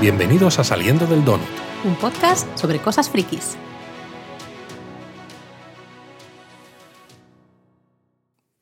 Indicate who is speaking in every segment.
Speaker 1: Bienvenidos a Saliendo del Donut.
Speaker 2: Un podcast sobre cosas frikis.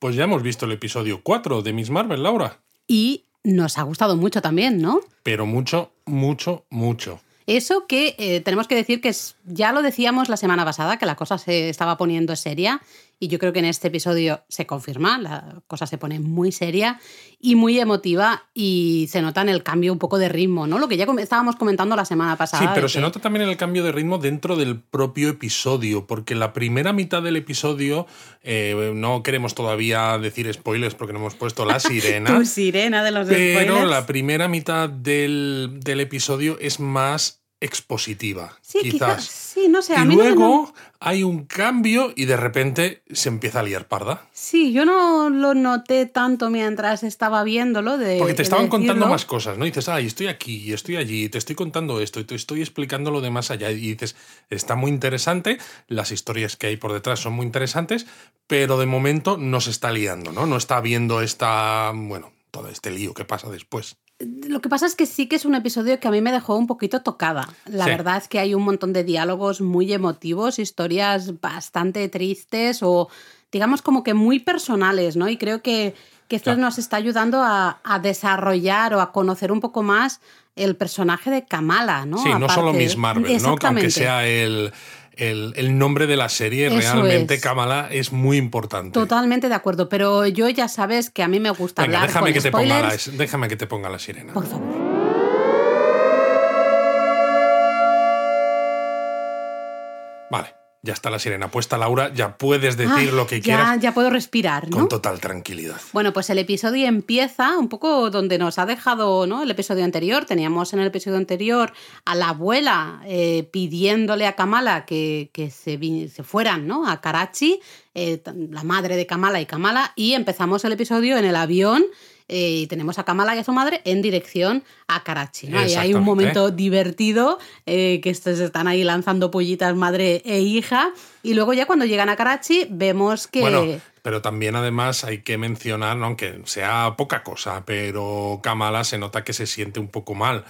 Speaker 1: Pues ya hemos visto el episodio 4 de Miss Marvel, Laura.
Speaker 2: Y nos ha gustado mucho también, ¿no?
Speaker 1: Pero mucho, mucho, mucho.
Speaker 2: Eso que eh, tenemos que decir que es, ya lo decíamos la semana pasada, que la cosa se estaba poniendo seria y yo creo que en este episodio se confirma, la cosa se pone muy seria y muy emotiva y se nota en el cambio un poco de ritmo, ¿no? Lo que ya estábamos comentando la semana pasada.
Speaker 1: Sí, pero se nota también en el cambio de ritmo dentro del propio episodio, porque la primera mitad del episodio, eh, no queremos todavía decir spoilers porque no hemos puesto la sirena.
Speaker 2: tu sirena de los
Speaker 1: Pero la primera mitad del, del episodio es más expositiva.
Speaker 2: Sí,
Speaker 1: quizás.
Speaker 2: Sí, no sé.
Speaker 1: y luego hay un cambio y de repente se empieza a liar parda.
Speaker 2: Sí, yo no lo noté tanto mientras estaba viéndolo. De,
Speaker 1: Porque te estaban contando más cosas, ¿no? Y dices, ay, estoy aquí y estoy allí, te estoy contando esto y te estoy explicando lo de más allá. Y dices, está muy interesante, las historias que hay por detrás son muy interesantes, pero de momento no se está liando, ¿no? No está viendo esta, bueno, todo este lío que pasa después.
Speaker 2: Lo que pasa es que sí que es un episodio que a mí me dejó un poquito tocada. La verdad es que hay un montón de diálogos muy emotivos, historias bastante tristes o digamos como que muy personales, ¿no? Y creo que, esto nos está ayudando a, desarrollar o a conocer un poco más el personaje de Kamala, ¿no?
Speaker 1: Sí, no solo Miss Marvel, ¿no? Aunque sea el, el, nombre de la serie, realmente Kamala es muy importante.
Speaker 2: Totalmente de acuerdo, pero yo ya sabes que a mí me gusta hablar
Speaker 1: déjame que
Speaker 2: te
Speaker 1: ponga la, déjame que te ponga la sirena.
Speaker 2: Por favor.
Speaker 1: Vale. Ya está la sirena puesta, Laura, ya puedes decir lo que
Speaker 2: ya,
Speaker 1: quieras.
Speaker 2: Ya puedo respirar, ¿no?
Speaker 1: Con total tranquilidad.
Speaker 2: Bueno, pues el episodio empieza un poco donde nos ha dejado ¿no? el episodio anterior. Teníamos en el episodio anterior a la abuela eh, pidiéndole a Kamala que, que se, se, fueran ¿no? a Karachi, eh, la madre de Kamala y Kamala, y empezamos el episodio en el avión eh, y tenemos a Kamala y a su madre en dirección a Karachi. ¿no? Y hay un momento divertido que estos están ahí lanzando pollitas madre e hija. Y luego ya cuando llegan a Karachi vemos que...
Speaker 1: Bueno, pero también además hay que mencionar, aunque sea poca cosa, pero Kamala se nota que se siente un poco mal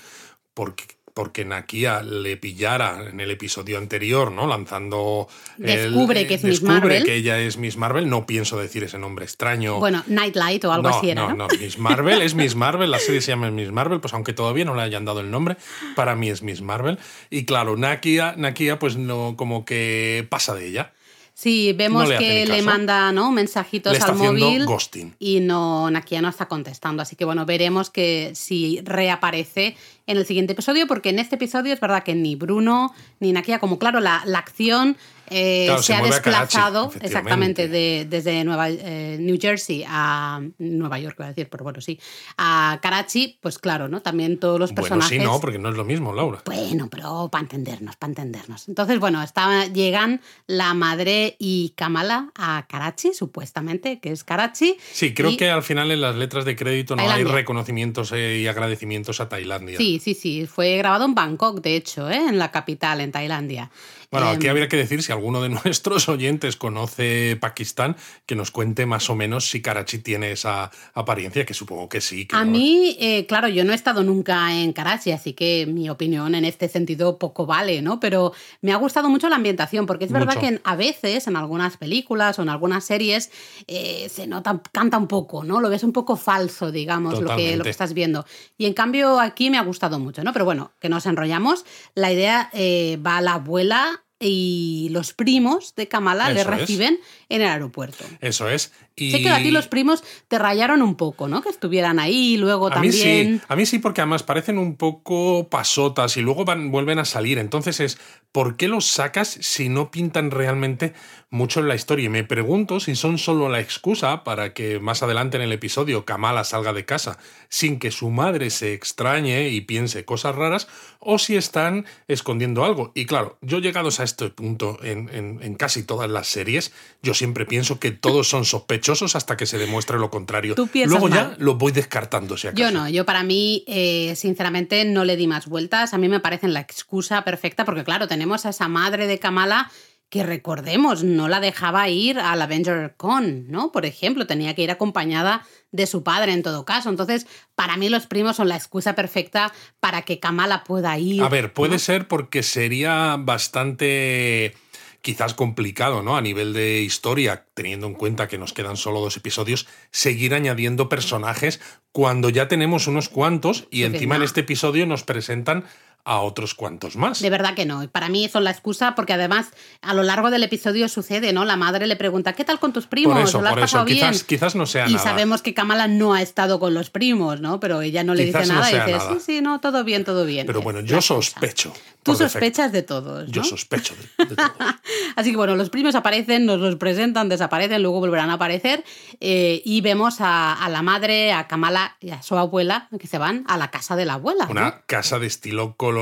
Speaker 1: porque porque Nakia le pillara en el episodio anterior, ¿no? Lanzando.
Speaker 2: Descubre que es Miss
Speaker 1: Marvel. que ella es Miss Marvel. No pienso decir ese nombre extraño.
Speaker 2: Bueno, Nightlight o algo así era.
Speaker 1: No, no, Miss Marvel es Miss Marvel. La serie se llama Miss Marvel, pues aunque todavía no le hayan dado el nombre, para mí es Miss Marvel. Y claro, Nakia, Nakia pues no, como que pasa de ella.
Speaker 2: Sí, vemos que le manda ¿no? mensajitos al móvil
Speaker 1: ghosting.
Speaker 2: y no, Nakia no está contestando. Así que bueno, veremos que si reaparece en el siguiente episodio, porque en este episodio es verdad que ni Bruno ni Nakia, como claro, la, la acción eh, se, ha desplazado exactamente de, desde Nueva, eh, New Jersey a Nueva York, voy a decir, pero bueno, sí, a Karachi, pues claro, ¿no? También todos los personajes.
Speaker 1: Bueno, sí, no, porque no es lo mismo, Laura.
Speaker 2: Bueno, pero para entendernos, para entendernos. Entonces, bueno, está, llegan la madre y Kamala a Karachi, supuestamente, que es Karachi.
Speaker 1: Sí, creo que al final en las letras de crédito no hay reconocimientos eh, y agradecimientos a Tailandia.
Speaker 2: Sí, sí, sí. Fue grabado en Bangkok, de hecho, en la capital, en Tailandia.
Speaker 1: Bueno, aquí em, habría que decir si alguno de nuestros oyentes conoce Pakistán, que nos cuente más o menos si Karachi tiene esa apariencia, que supongo que sí.
Speaker 2: a mí, eh, claro, yo no he estado nunca en Karachi, así que mi opinión en este sentido poco vale, ¿no? Pero me ha gustado mucho la ambientación, porque es verdad que a veces en algunas películas o en algunas series eh, se nota, canta un poco, ¿no? Lo ves un poco falso, digamos, lo que, lo que estás viendo. Y en cambio aquí me ha gustado mucho, ¿no? Pero bueno, que nos enrollamos. La idea eh, va a la abuela y los primos de Kamala le reciben en el aeropuerto.
Speaker 1: Eso es.
Speaker 2: Y... Sé que a ti los primos te rayaron un poco, ¿no? Que estuvieran ahí y luego
Speaker 1: a
Speaker 2: también.
Speaker 1: Mí sí. A mí sí, porque además parecen un poco pasotas y luego van, vuelven a salir. Entonces es, ¿por qué los sacas si no pintan realmente mucho en la historia? Y me pregunto si son solo la excusa para que más adelante en el episodio Kamala salga de casa sin que su madre se extrañe y piense cosas raras, o si están escondiendo algo. Y claro, yo llegados a este punto en, en casi todas las series, yo siempre pienso que todos son sospechosos hasta que se demuestre lo contrario. Luego ya lo voy descartando, si
Speaker 2: Yo no, yo para mí, eh, sinceramente, no le di más vueltas. A mí me parece la excusa perfecta, porque claro, tenemos a esa madre de Kamala que recordemos, no la dejaba ir al Avenger Con, ¿no? Por ejemplo, tenía que ir acompañada de su padre en todo caso. Entonces, para mí los primos son la excusa perfecta para que Kamala pueda ir.
Speaker 1: A ver, puede ser porque sería bastante quizás complicado, ¿no? A nivel de historia, teniendo en cuenta que nos quedan solo dos episodios, seguir añadiendo personajes cuando ya tenemos unos cuantos y encima en este episodio nos presentan a otros cuantos más.
Speaker 2: De verdad que no. Para mí son la excusa porque además a lo largo del episodio sucede, ¿no? La madre le pregunta, ¿qué tal con tus primos?
Speaker 1: Por eso, por eso. Quizás, quizás, no sea
Speaker 2: y
Speaker 1: nada.
Speaker 2: Y sabemos que Kamala no ha estado con los primos, ¿no? Pero ella no le dice nada y dice, sí, sí, no, todo bien, todo bien.
Speaker 1: Pero bueno, yo sospecho.
Speaker 2: Tú sospechas de todos. ¿no?
Speaker 1: Yo sospecho de, de todos.
Speaker 2: Así que bueno, los primos aparecen, nos los presentan, desaparecen, luego volverán a aparecer eh, y vemos a, a, la madre, a Kamala y a su abuela que se van a la casa de la abuela.
Speaker 1: Una
Speaker 2: ¿no?
Speaker 1: casa de estilo colonial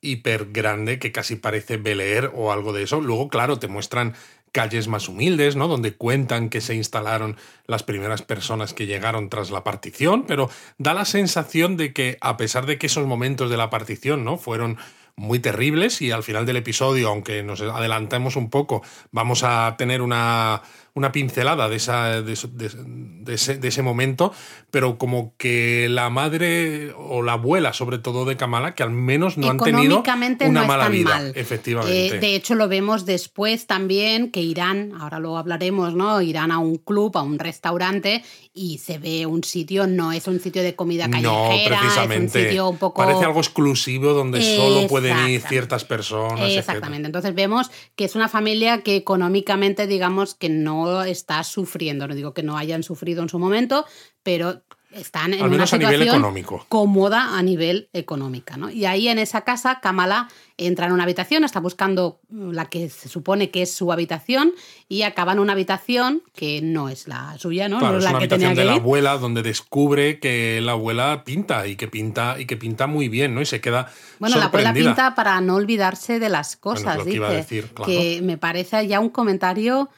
Speaker 1: hiper grande que casi parece Bel Air o algo de eso. Luego, claro, te muestran calles más humildes, ¿no? Donde cuentan que se instalaron las primeras personas que llegaron tras la partición, pero da la sensación de que a pesar de que esos momentos de la partición, ¿no? Fueron muy terribles y al final del episodio, aunque nos adelantemos un poco, vamos a tener una, una pincelada de, esa, de, ese, de, ese, momento, pero como que la madre o la abuela, sobre todo de Kamala, que al menos no han tenido una
Speaker 2: no
Speaker 1: mala vida,
Speaker 2: mal.
Speaker 1: efectivamente.
Speaker 2: Eh, de hecho, lo vemos después también que irán, ahora lo hablaremos, ¿no? Irán a un club, a un restaurante y se ve un sitio, no es un sitio de comida callejera,
Speaker 1: no, precisamente.
Speaker 2: es un sitio un poco...
Speaker 1: Parece algo exclusivo donde solo pueden ir ciertas personas.
Speaker 2: Exactamente. Entonces vemos que es una familia que económicamente, digamos, que no está sufriendo. No digo que no hayan sufrido en su momento, pero están en
Speaker 1: Al menos
Speaker 2: una
Speaker 1: a nivel
Speaker 2: situación
Speaker 1: económico.
Speaker 2: cómoda a nivel económica. ¿no? Y ahí en esa casa, Kamala entra en una habitación, está buscando la que se supone que es su habitación y acaba en una habitación que no es la suya, ¿no?
Speaker 1: Claro,
Speaker 2: no
Speaker 1: es
Speaker 2: la
Speaker 1: una
Speaker 2: que
Speaker 1: habitación
Speaker 2: tenía
Speaker 1: de la abuela donde descubre que la abuela pinta y que pinta y que pinta muy bien, ¿no? Y se queda
Speaker 2: Bueno, la abuela pinta para no olvidarse de las
Speaker 1: Bueno,
Speaker 2: cosas,
Speaker 1: es lo que
Speaker 2: dice.
Speaker 1: iba a decir, claro.
Speaker 2: Que me parece ya un comentario.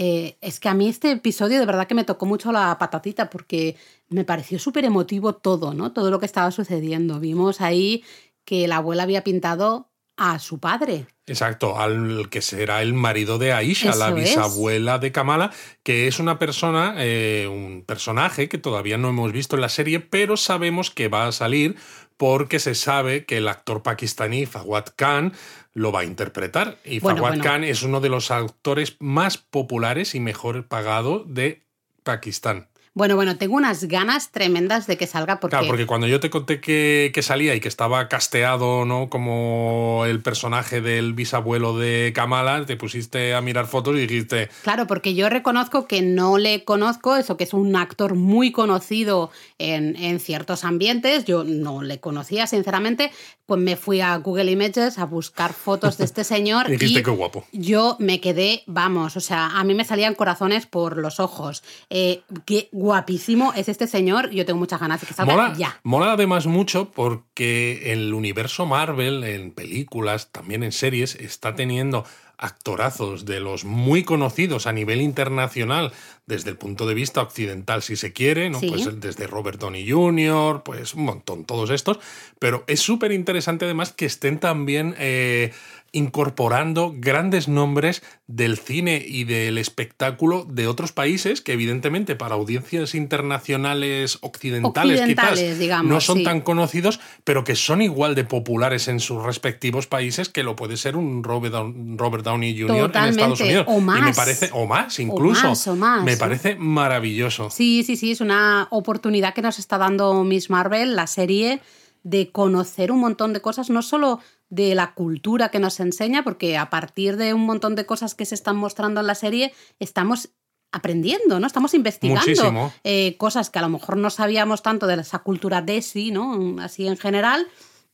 Speaker 2: Eh, es que a mí este episodio de verdad que me tocó mucho la patatita porque me pareció súper emotivo todo, ¿no? Todo lo que estaba sucediendo. Vimos ahí que la abuela había pintado a su padre.
Speaker 1: Exacto, al que será el marido de Aisha, la
Speaker 2: es.
Speaker 1: bisabuela de Kamala, que es una persona, eh, un personaje que todavía no hemos visto en la serie, pero sabemos que va a salir porque se sabe que el actor pakistaní Fawad Khan lo va a interpretar. Y
Speaker 2: Bueno,
Speaker 1: Fawad
Speaker 2: bueno.
Speaker 1: Khan es uno de los actores más populares y mejor pagados de Pakistán.
Speaker 2: Bueno, bueno, tengo unas ganas tremendas de que salga porque,
Speaker 1: Claro, porque cuando yo te conté que, que salía y que estaba casteado, ¿no? Como el personaje del bisabuelo de Kamala, te pusiste a mirar fotos y dijiste,
Speaker 2: Claro, porque yo reconozco que no le conozco, eso que es un actor muy conocido en, en ciertos ambientes, yo no le conocía sinceramente, pues me fui a Google Images a buscar fotos de este señor
Speaker 1: y dijiste
Speaker 2: y
Speaker 1: qué guapo.
Speaker 2: yo me quedé, vamos, o sea, a mí me salían corazones por los ojos. Eh, qué guapísimo es este señor, yo tengo muchas ganas de que salga
Speaker 1: Mola,
Speaker 2: ya.
Speaker 1: mola además mucho porque el universo Marvel, en películas, también en series, está teniendo actorazos de los muy conocidos a nivel internacional desde el punto de vista occidental, si se quiere, ¿no?
Speaker 2: Sí.
Speaker 1: Pues desde Robert Downey Jr., pues un montón, todos estos. Pero es súper interesante además que estén también eh, incorporando grandes nombres del cine y del espectáculo de otros países que evidentemente para audiencias internacionales occidentales,
Speaker 2: Occidentales,
Speaker 1: quizás
Speaker 2: digamos,
Speaker 1: no son
Speaker 2: sí.
Speaker 1: tan conocidos, pero que son igual de populares en sus respectivos países que lo puede ser un Robert, Down- Robert Downey Jr. en Estados Unidos.
Speaker 2: o
Speaker 1: Y me
Speaker 2: más.
Speaker 1: parece, o más incluso.
Speaker 2: más, o más,
Speaker 1: me parece maravilloso.
Speaker 2: Sí, sí, sí, es una oportunidad que nos está dando Miss Marvel, la serie, de conocer un montón de cosas, no solo de la cultura que nos enseña, porque a partir de un montón de cosas que se están mostrando en la serie, estamos aprendiendo, ¿no? Estamos investigando eh, cosas que a lo mejor no sabíamos tanto de esa cultura desi, ¿no? Así en general.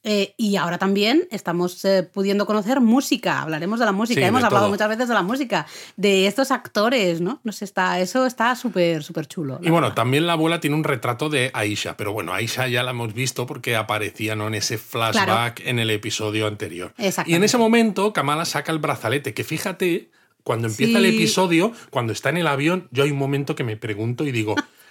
Speaker 2: Eh, y ahora también estamos eh, pudiendo conocer música. Hablaremos de la música.
Speaker 1: Sí,
Speaker 2: Hemos hablado
Speaker 1: todo.
Speaker 2: muchas veces de la música, de estos actores, ¿no? Nos está, eso está súper, súper chulo.
Speaker 1: Y bueno,
Speaker 2: verdad.
Speaker 1: también la abuela tiene un retrato de Aisha, pero bueno, Aisha ya la hemos visto porque aparecía ¿no? en ese flashback en el episodio anterior. Y en ese momento Kamala saca el brazalete, que fíjate, cuando empieza el episodio, cuando está en el avión, yo hay un momento que me pregunto y digo,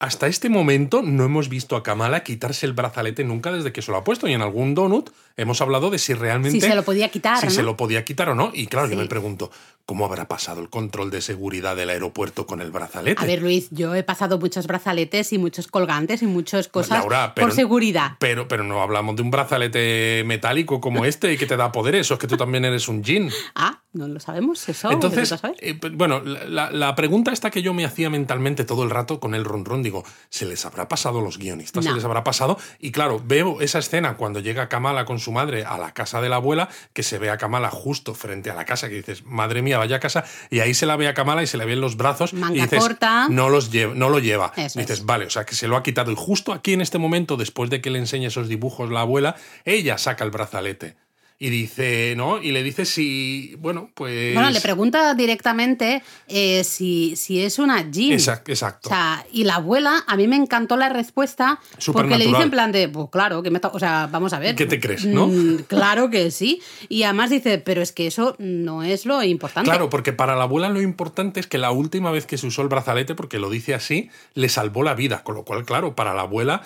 Speaker 1: hasta este momento no hemos visto a Kamala quitarse el brazalete nunca desde que se lo ha puesto. Y en algún donut hemos hablado de si realmente.
Speaker 2: Si se lo podía quitar.
Speaker 1: Si se lo podía quitar o no. Y claro, yo me pregunto, ¿cómo habrá pasado el control de seguridad del aeropuerto con el brazalete?
Speaker 2: A ver, Luis, yo he pasado muchos brazaletes y muchos colgantes y muchas cosas por seguridad.
Speaker 1: Pero, pero no hablamos de un brazalete metálico como este y que te da poder. Eso es que tú también eres un jean.
Speaker 2: Ah, no lo sabemos, eso.
Speaker 1: Entonces, eh, bueno, la, pregunta esta que yo me hacía mentalmente todo el rato con el ron digo, ¿se les habrá pasado a los guionistas? ¿Se les habrá pasado? Y claro, veo esa escena cuando llega Kamala con su madre a la casa de la abuela, que se ve a Kamala justo frente a la casa, que dices, madre mía, vaya casa, y ahí se la ve a Kamala y se le ven los brazos. y dices,
Speaker 2: corta.
Speaker 1: No, los lleva, no lo lleva. dices, vale, o sea, que se lo ha quitado. Y justo aquí en este momento, después de que le enseñe esos dibujos la abuela, ella saca el brazalete y dice, ¿no? Y le dice si, bueno, pues...
Speaker 2: Bueno, le pregunta directamente eh, si, si, es una Jean.
Speaker 1: Exacto, exacto.
Speaker 2: O sea, y la abuela, a mí me encantó la respuesta porque le dice en plan de, pues claro, que me o sea, vamos a ver.
Speaker 1: ¿Qué te crees, no? Mm,
Speaker 2: claro que sí. Y además dice, pero es que eso no es lo importante.
Speaker 1: Claro, porque para la abuela lo importante es que la última vez que se usó el brazalete, porque lo dice así, le salvó la vida. Con lo cual, claro, para la abuela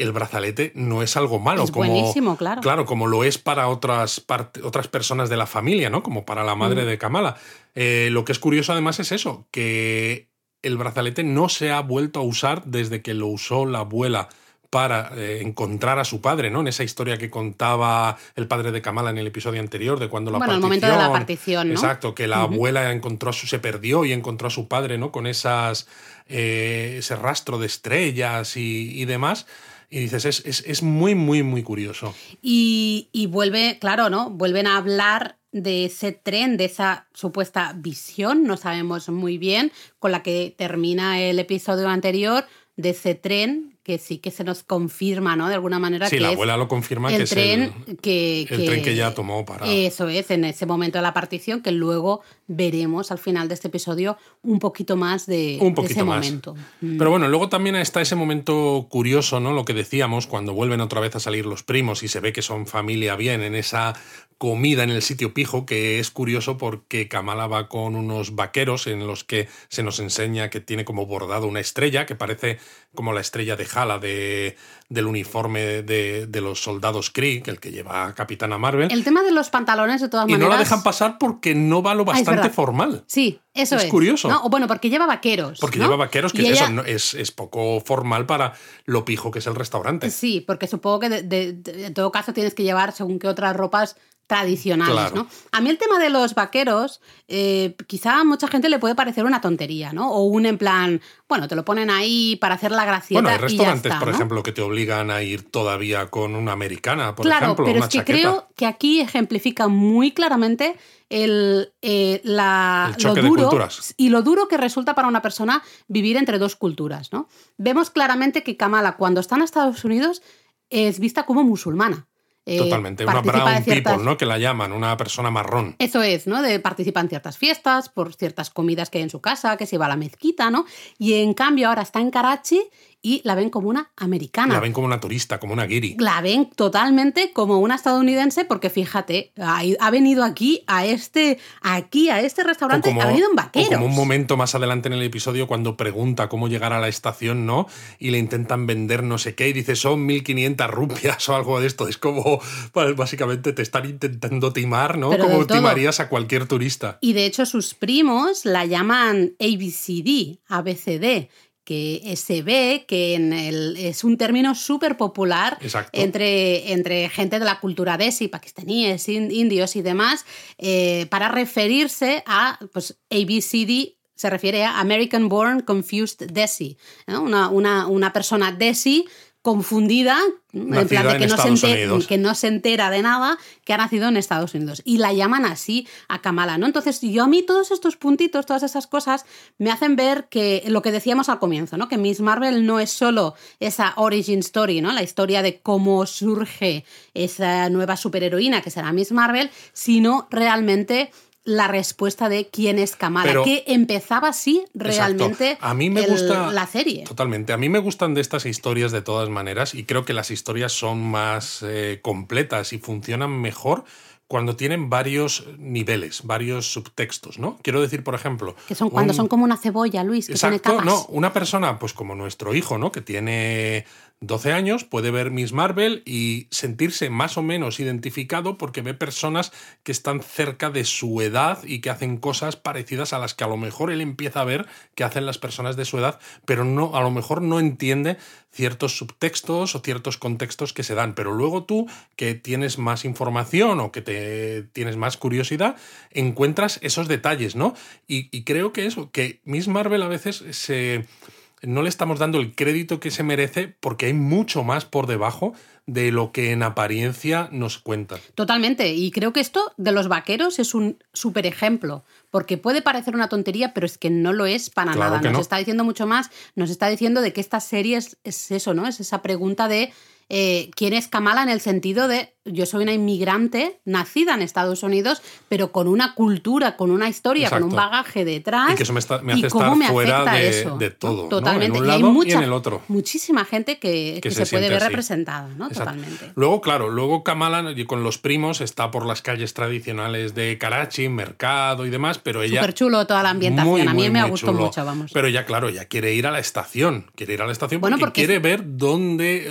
Speaker 1: el brazalete no es algo malo.
Speaker 2: Es
Speaker 1: como,
Speaker 2: buenísimo, claro.
Speaker 1: Claro, como lo es para otras, otras personas de la familia, ¿no? Como para la madre mm. de Kamala. Eh, lo que es curioso además es eso, que el brazalete no se ha vuelto a usar desde que lo usó la abuela para eh, encontrar a su padre, ¿no? En esa historia que contaba el padre de Kamala en el episodio anterior, de cuando la
Speaker 2: bueno, el momento de la partición, ¿no?
Speaker 1: Exacto, que la abuela encontró a su, se perdió y encontró a su padre, ¿no? Con esas, eh, ese rastro de estrellas y, y demás. Y dices, es, es, muy, muy, muy curioso.
Speaker 2: Y, y, vuelve, claro, ¿no? Vuelven a hablar de ese tren, de esa supuesta visión, no sabemos muy bien, con la que termina el episodio anterior, de ese tren que sí que se nos confirma, ¿no? De alguna manera.
Speaker 1: Sí,
Speaker 2: que
Speaker 1: la abuela lo confirma que
Speaker 2: tren
Speaker 1: es el, que, el tren que ya tomó para.
Speaker 2: Eso es, en ese momento de la partición, que luego veremos al final de este episodio un poquito más de, un ese momento.
Speaker 1: Mm. Pero bueno, luego también está ese momento curioso, ¿no? Lo que decíamos, cuando vuelven otra vez a salir los primos y se ve que son familia bien en esa comida en el sitio pijo, que es curioso porque Kamala va con unos vaqueros en los que se nos enseña que tiene como bordado una estrella, que parece como la estrella de Hala de, del uniforme de, de los soldados Kree, el que lleva Capitana Marvel.
Speaker 2: El tema de los pantalones, de todas maneras.
Speaker 1: Y no la dejan pasar porque no va lo ah, bastante formal.
Speaker 2: Sí, eso es.
Speaker 1: Es curioso.
Speaker 2: O bueno, porque lleva vaqueros.
Speaker 1: Porque lleva vaqueros, que eso es, es, poco formal para lo pijo que es el restaurante.
Speaker 2: Sí, porque supongo que en todo caso tienes que llevar según qué otras ropas tradicionales, ¿no? A mí el tema de los vaqueros, eh, quizá a mucha gente le puede parecer una tontería, ¿no? O un en plan, bueno, te lo ponen ahí para hacer la gracieta.
Speaker 1: Bueno, hay restaurantes, por ejemplo, que te obligan a ir todavía con una americana, por
Speaker 2: claro,
Speaker 1: ejemplo.
Speaker 2: Pero
Speaker 1: es
Speaker 2: que creo que aquí ejemplifica muy claramente el, eh, la, lo duro y lo duro que resulta para una persona vivir entre dos culturas, ¿no? Vemos claramente que Kamala, cuando está en Estados Unidos, es vista como musulmana.
Speaker 1: Eh, Totalmente, una brown people, ¿no? Que la llaman, una persona marrón.
Speaker 2: Eso es, ¿no? De participa en ciertas fiestas, por ciertas comidas que hay en su casa, que se va a la mezquita, ¿no? Y en cambio ahora está en Karachi y la ven como una americana.
Speaker 1: La ven como una turista, como una guiri.
Speaker 2: La ven totalmente como una estadounidense porque fíjate, ha, venido aquí a este aquí a este restaurante, ha venido en vaqueros.
Speaker 1: como un momento más adelante en el episodio cuando pregunta cómo llegar a la estación, ¿no? Y le intentan vender no sé qué y dice, "Son 1500 rupias o algo de esto." Es como pues, básicamente te están intentando timar, ¿no? como timarías a cualquier turista.
Speaker 2: Y de hecho sus primos la llaman ABCD, ABCD, que se ve que en el, es un término súper popular entre, entre gente de la cultura desi, pakistaníes, indios y demás, eh, para referirse a pues, ABCD se refiere a American Born Confused Desi, una, una, una, persona Desi confundida, en plan de que no, se entera, que no, se entera, de nada, que ha nacido en Estados Unidos. Y la llaman así a Kamala, ¿no? Entonces, yo a mí todos estos puntitos, todas esas cosas, me hacen ver que lo que decíamos al comienzo, ¿no? Que Miss Marvel no es solo esa origin story, ¿no? La historia de cómo surge esa nueva superheroína que será Miss Marvel, sino realmente la respuesta de quién es Kamala, que empezaba así realmente
Speaker 1: a mí me gusta,
Speaker 2: la serie.
Speaker 1: Totalmente. A mí me gustan de estas historias de todas maneras y creo que las historias son más eh, completas y funcionan mejor cuando tienen varios niveles, varios subtextos, ¿no? Quiero decir, por ejemplo...
Speaker 2: Que son cuando
Speaker 1: un-
Speaker 2: son como una cebolla, Luis, que tiene
Speaker 1: Exacto,
Speaker 2: capas.
Speaker 1: no, una persona, pues como nuestro hijo, ¿no? Que tiene 12 años, puede ver Miss Marvel y sentirse más o menos identificado porque ve personas que están cerca de su edad y que hacen cosas parecidas a las que a lo mejor él empieza a ver que hacen las personas de su edad, pero no, a lo mejor no entiende ciertos subtextos o ciertos contextos que se dan. Pero luego tú, que tienes más información o que te tienes más curiosidad, encuentras esos detalles, ¿no? Y, y creo que eso, que Miss Marvel a veces se no le estamos dando el crédito que se merece porque hay mucho más por debajo de lo que en apariencia nos cuentan.
Speaker 2: Totalmente. Y creo que esto de los vaqueros es un súper ejemplo. Porque puede parecer una tontería, pero es que no lo es para
Speaker 1: Claro
Speaker 2: nada. Nos
Speaker 1: no.
Speaker 2: está diciendo mucho más. Nos está diciendo de que esta serie es, es eso, ¿no? Es esa pregunta de eh, quién es Kamala en el sentido de yo soy una inmigrante nacida en Estados Unidos, pero con una cultura, con una historia, con un bagaje detrás.
Speaker 1: Y que eso me, está- me
Speaker 2: ¿Y
Speaker 1: hace estar
Speaker 2: me
Speaker 1: fuera de,
Speaker 2: eso,
Speaker 1: de todo. ¿no?
Speaker 2: Totalmente.
Speaker 1: En un
Speaker 2: y hay
Speaker 1: lado
Speaker 2: mucha,
Speaker 1: y en el otro.
Speaker 2: muchísima gente que,
Speaker 1: Que
Speaker 2: que
Speaker 1: se
Speaker 2: se, puede ver
Speaker 1: así.
Speaker 2: representada, ¿no?
Speaker 1: Exacto.
Speaker 2: Totalmente.
Speaker 1: Luego, claro, luego Kamala con los primos está por las calles tradicionales de Karachi, mercado y demás, pero ella...
Speaker 2: Súper chulo toda la ambientación.
Speaker 1: Muy,
Speaker 2: a mí me gustó
Speaker 1: chulo.
Speaker 2: mucho, vamos.
Speaker 1: Pero ya, claro, ya quiere ir a la estación. Quiere ir a la estación
Speaker 2: Bueno,
Speaker 1: porque,
Speaker 2: porque
Speaker 1: quiere ver dónde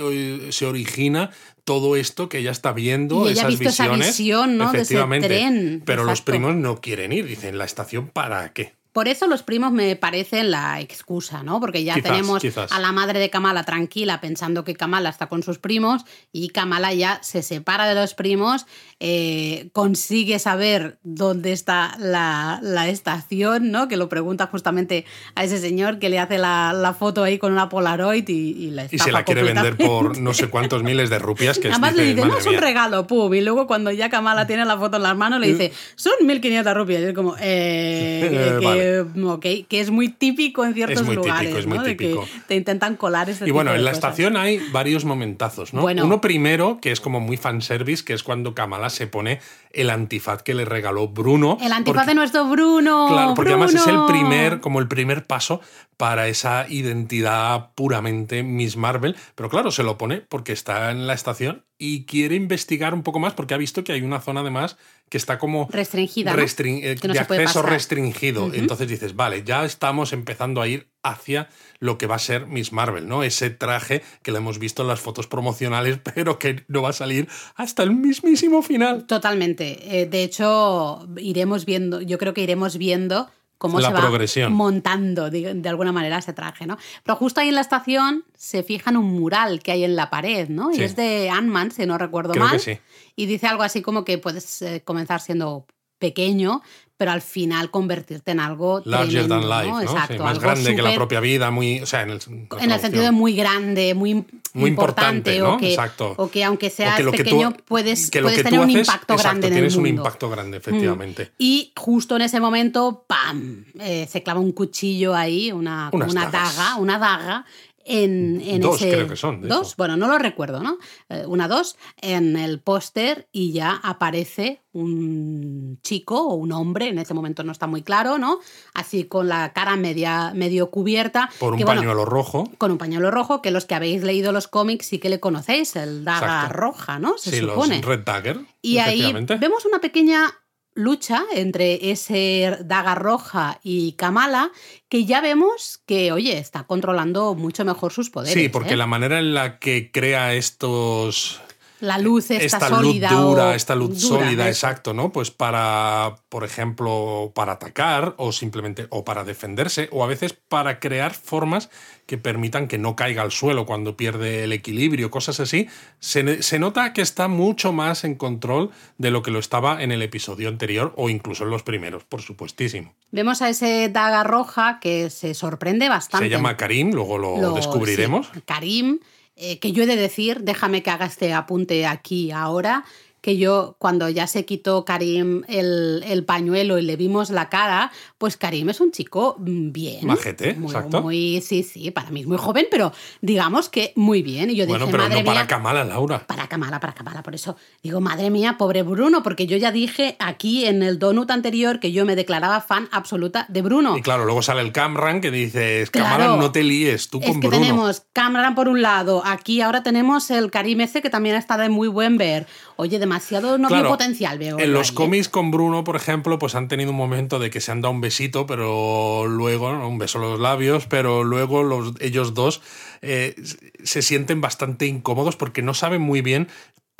Speaker 1: eh, se origina todo esto que ella está viendo,
Speaker 2: Y ella ha
Speaker 1: esas
Speaker 2: esa
Speaker 1: visiones.
Speaker 2: visión, ¿no? de ese
Speaker 1: Efectivamente.
Speaker 2: tren.
Speaker 1: Pero los primos no quieren ir. Dicen, ¿la estación para qué?
Speaker 2: Por eso los primos me parecen la excusa, ¿no? Porque ya
Speaker 1: Quizás,
Speaker 2: tenemos
Speaker 1: quizás.
Speaker 2: a la madre de Kamala tranquila pensando que Kamala está con sus primos y Kamala ya se separa de los primos, eh, consigue saber dónde está la, la estación, ¿no? Que lo pregunta justamente a ese señor que le hace la, la foto ahí con una Polaroid y, y la
Speaker 1: Y se la quiere vender por no sé cuántos miles de rupias que
Speaker 2: Además le
Speaker 1: dice,
Speaker 2: dice, no,
Speaker 1: "Madre
Speaker 2: es un
Speaker 1: mía".
Speaker 2: regalo, pum. Y luego cuando ya Kamala tiene la foto en las manos, le dice, son 1.500 rupias. Y es como, eh,
Speaker 1: Eh,
Speaker 2: que,
Speaker 1: vale.
Speaker 2: Ok, que es muy típico en ciertos
Speaker 1: Es muy típico,
Speaker 2: lugares,
Speaker 1: es muy
Speaker 2: ¿no? De que
Speaker 1: típico.
Speaker 2: te intentan colar este
Speaker 1: Y bueno,
Speaker 2: tipo de
Speaker 1: en la
Speaker 2: cosas.
Speaker 1: estación hay varios momentazos, ¿no?
Speaker 2: Bueno.
Speaker 1: Uno primero, que es como muy fanservice, que es cuando Kamala se pone el antifaz que le regaló Bruno.
Speaker 2: El antifaz
Speaker 1: porque-
Speaker 2: de nuestro Bruno.
Speaker 1: Claro, porque además es el primer, como el primer paso para esa identidad puramente Miss Marvel. Pero claro, se lo pone porque está en la estación y quiere investigar un poco más porque ha visto que hay una zona además que está como
Speaker 2: Restringida, ¿no?
Speaker 1: eh,
Speaker 2: Que no
Speaker 1: de acceso restringido. Entonces dices, vale, ya estamos empezando a ir hacia lo que va a ser Miss Marvel, ¿no? Ese traje que lo hemos visto en las fotos promocionales, pero que no va a salir hasta el mismísimo final.
Speaker 2: Totalmente. Eh, de hecho, iremos viendo, yo creo que iremos viendo cómo
Speaker 1: La
Speaker 2: se va
Speaker 1: progresión.
Speaker 2: montando de, de alguna manera ese traje, ¿no? Pero justo ahí en la estación se fija en un mural que hay en la pared, ¿no?
Speaker 1: Sí.
Speaker 2: Y es de Ant-Man, si no recuerdo
Speaker 1: Creo
Speaker 2: mal.
Speaker 1: que sí.
Speaker 2: Y dice algo así como que puedes eh, comenzar siendo pequeño, pero al final convertirte en algo
Speaker 1: Larger
Speaker 2: tremendo,
Speaker 1: than life,
Speaker 2: ¿no?
Speaker 1: ¿no? Sí,
Speaker 2: Exacto,
Speaker 1: más
Speaker 2: algo
Speaker 1: grande que la propia vida, muy, o sea, en el,
Speaker 2: en el sentido de muy grande, muy,
Speaker 1: Muy
Speaker 2: importante,
Speaker 1: importante, ¿no?
Speaker 2: o, que,
Speaker 1: Exacto.
Speaker 2: o que aunque seas
Speaker 1: que que tú-
Speaker 2: pequeño puedes,
Speaker 1: que
Speaker 2: puedes tener un
Speaker 1: haces,
Speaker 2: impacto
Speaker 1: exacto,
Speaker 2: grande en el
Speaker 1: tienes un
Speaker 2: mundo.
Speaker 1: impacto grande, efectivamente.
Speaker 2: Y justo en ese momento, ¡pam! Eh, se clava un cuchillo ahí, una, una daga, una daga. En, en
Speaker 1: Dos,
Speaker 2: ese,
Speaker 1: creo que son,
Speaker 2: Dos, bueno, no lo recuerdo, ¿no? Eh, una dos en el póster y ya aparece un chico o un hombre, en ese momento no está muy claro, ¿no? Así con la cara media, medio cubierta.
Speaker 1: Por un
Speaker 2: que, bueno,
Speaker 1: pañuelo rojo.
Speaker 2: con un pañuelo rojo, que los que habéis leído los cómics sí que le conocéis, el daga
Speaker 1: Exacto.
Speaker 2: roja, ¿no? Se
Speaker 1: sí,
Speaker 2: supone.
Speaker 1: los Red Dagger.
Speaker 2: Y ahí vemos una pequeña lucha entre ese daga roja y Kamala, que ya vemos que, oye, está controlando mucho mejor sus poderes.
Speaker 1: Sí, porque
Speaker 2: ¿eh?
Speaker 1: la manera en la que crea estos
Speaker 2: la luz está
Speaker 1: esta
Speaker 2: sólida.
Speaker 1: luz dura,
Speaker 2: o
Speaker 1: esta luz
Speaker 2: dura,
Speaker 1: sólida, exacto, ¿no? Pues para, por ejemplo, para atacar o simplemente o para defenderse o a veces para crear formas que permitan que no caiga al suelo cuando pierde el equilibrio, cosas así. Se, se nota que está mucho más en control de lo que lo estaba en el episodio anterior o incluso en los primeros, por supuestísimo.
Speaker 2: Vemos a ese daga roja que se sorprende bastante.
Speaker 1: Se llama Karim, luego lo,
Speaker 2: Lo-
Speaker 1: descubriremos.
Speaker 2: sí, Karim, eh, que yo he de decir, déjame que haga este apunte aquí ahora, que yo cuando ya se quitó Karim el, el pañuelo y le vimos la cara, pues Karim es un chico mm, bien.
Speaker 1: Majete,
Speaker 2: muy,
Speaker 1: exacto.
Speaker 2: Muy, sí, sí, para mí es muy joven, pero digamos que muy bien. Y yo
Speaker 1: Bueno,
Speaker 2: dije,
Speaker 1: pero
Speaker 2: madre
Speaker 1: no para
Speaker 2: mía,
Speaker 1: Kamala, Laura.
Speaker 2: para Kamala, para Kamala. Por eso digo, madre mía, pobre Bruno, porque yo ya dije aquí en el donut anterior que yo me declaraba fan absoluta de Bruno.
Speaker 1: Y claro, luego sale el Camran que dice, Kamala,
Speaker 2: Claro.
Speaker 1: no te líes, tú
Speaker 2: Es
Speaker 1: con
Speaker 2: que
Speaker 1: Bruno.
Speaker 2: tenemos Cameron por un lado, aquí ahora tenemos el Karim ese que también está de muy buen ver. Oye, de demasiado no
Speaker 1: Claro,
Speaker 2: potencial, veo.
Speaker 1: En los cómics con Bruno, por ejemplo, pues han tenido un momento de que se han dado un besito, pero luego, un beso en los labios, pero luego los, ellos dos eh, se sienten bastante incómodos porque no saben muy bien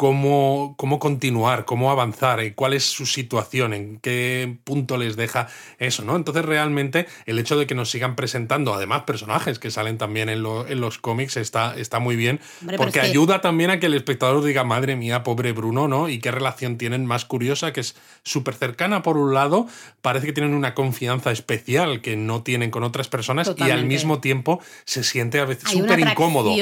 Speaker 1: cómo, cómo continuar, cómo avanzar, y cuál es su situación, en qué punto les deja eso, ¿no? Entonces realmente el hecho de que nos sigan presentando, además personajes que salen también en, lo- en los cómics, está, está muy bien,
Speaker 2: Hombre,
Speaker 1: porque
Speaker 2: que-
Speaker 1: ayuda también a que el espectador diga, madre mía, pobre Bruno, ¿no? Y qué relación tienen más curiosa, que es súper cercana por un lado, parece que tienen una confianza especial que no tienen con otras personas y al mismo tiempo se siente a veces súper incómodo.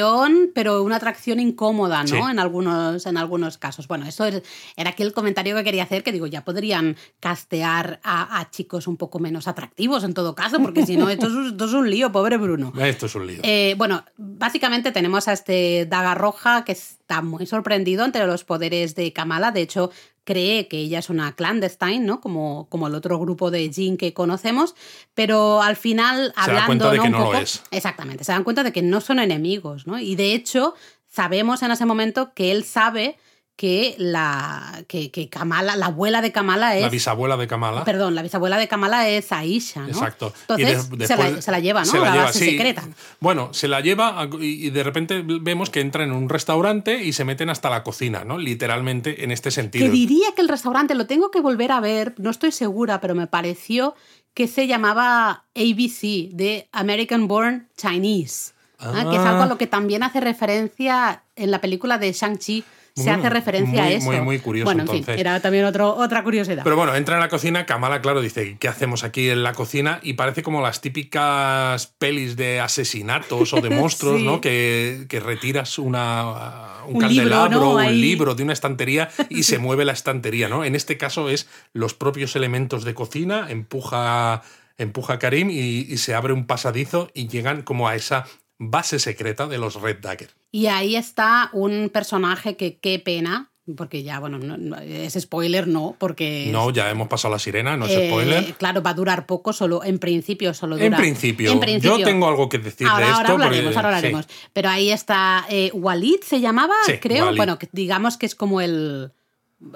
Speaker 2: pero una atracción incómoda, ¿no?
Speaker 1: Sí.
Speaker 2: En, algunos, en algunos casos. Bueno, eso es- era aquí el comentario que quería hacer, que digo, ya podrían castear a, a chicos un poco menos atractivos en todo caso, porque si no, esto es, un- esto es un lío, pobre Bruno.
Speaker 1: Esto es un lío.
Speaker 2: Eh, bueno, básicamente tenemos a este Daga Roja que está muy sorprendido entre los poderes de Kamala. De hecho, cree que ella es una clandestine, ¿no? Como, como el otro grupo de Jin que conocemos. Pero al final,
Speaker 1: Se da
Speaker 2: hablando.
Speaker 1: cuenta de
Speaker 2: ¿no?
Speaker 1: que no lo es.
Speaker 2: Exactamente, se dan cuenta de que no son enemigos, ¿no? Y de hecho, sabemos en ese momento que él sabe que la que, que Kamala, la abuela de Kamala es
Speaker 1: la bisabuela de Kamala.
Speaker 2: Perdón, la bisabuela de Kamala es Aisha, ¿no?
Speaker 1: Exacto. Y
Speaker 2: Entonces se, la,
Speaker 1: después
Speaker 2: se la lleva, ¿no?
Speaker 1: se
Speaker 2: la
Speaker 1: lleva, sí.
Speaker 2: secreta.
Speaker 1: Bueno, se la lleva y de repente vemos que entran en un restaurante y se meten hasta la cocina, ¿no? Literalmente en este sentido.
Speaker 2: Que diría que el restaurante lo tengo que volver a ver, no estoy segura, pero me pareció que se llamaba ABC, de American Born Chinese, ¿ah? que es algo a lo que también hace referencia en la película de Shang-Chi. Se hace referencia
Speaker 1: muy,
Speaker 2: a eso.
Speaker 1: muy, muy curioso,
Speaker 2: Bueno, en
Speaker 1: entonces.
Speaker 2: fin, era también otro, otra curiosidad.
Speaker 1: Pero bueno, entra en la cocina, Kamala, claro, dice, ¿qué hacemos aquí en la cocina? Y parece como las típicas pelis de asesinatos o de monstruos,
Speaker 2: Sí.
Speaker 1: ¿no? Que, que retiras una, un,
Speaker 2: Un libro,
Speaker 1: candelabro,
Speaker 2: ¿no?
Speaker 1: un
Speaker 2: Ahí.
Speaker 1: libro de una estantería y se mueve la estantería, ¿no? En este caso es los propios elementos de cocina, empuja, empuja a Karim y, y se abre un pasadizo y llegan como a esa base secreta de los Red Dagger.
Speaker 2: Y ahí está un personaje que qué pena, porque ya, bueno, no- no- es spoiler, no, porque...
Speaker 1: No, ya hemos pasado la sirena, no es
Speaker 2: eh,
Speaker 1: spoiler.
Speaker 2: Claro, va a durar poco, solo en principio solo dura.
Speaker 1: En principio,
Speaker 2: En principio.
Speaker 1: yo tengo algo que decir
Speaker 2: ahora,
Speaker 1: de esto.
Speaker 2: ahora hablaremos,
Speaker 1: porque-
Speaker 2: ahora
Speaker 1: sí.
Speaker 2: hablaremos. Pero ahí está eh, Walid, se llamaba,
Speaker 1: Sí,
Speaker 2: creo.
Speaker 1: Walid.
Speaker 2: Bueno, digamos que es como el,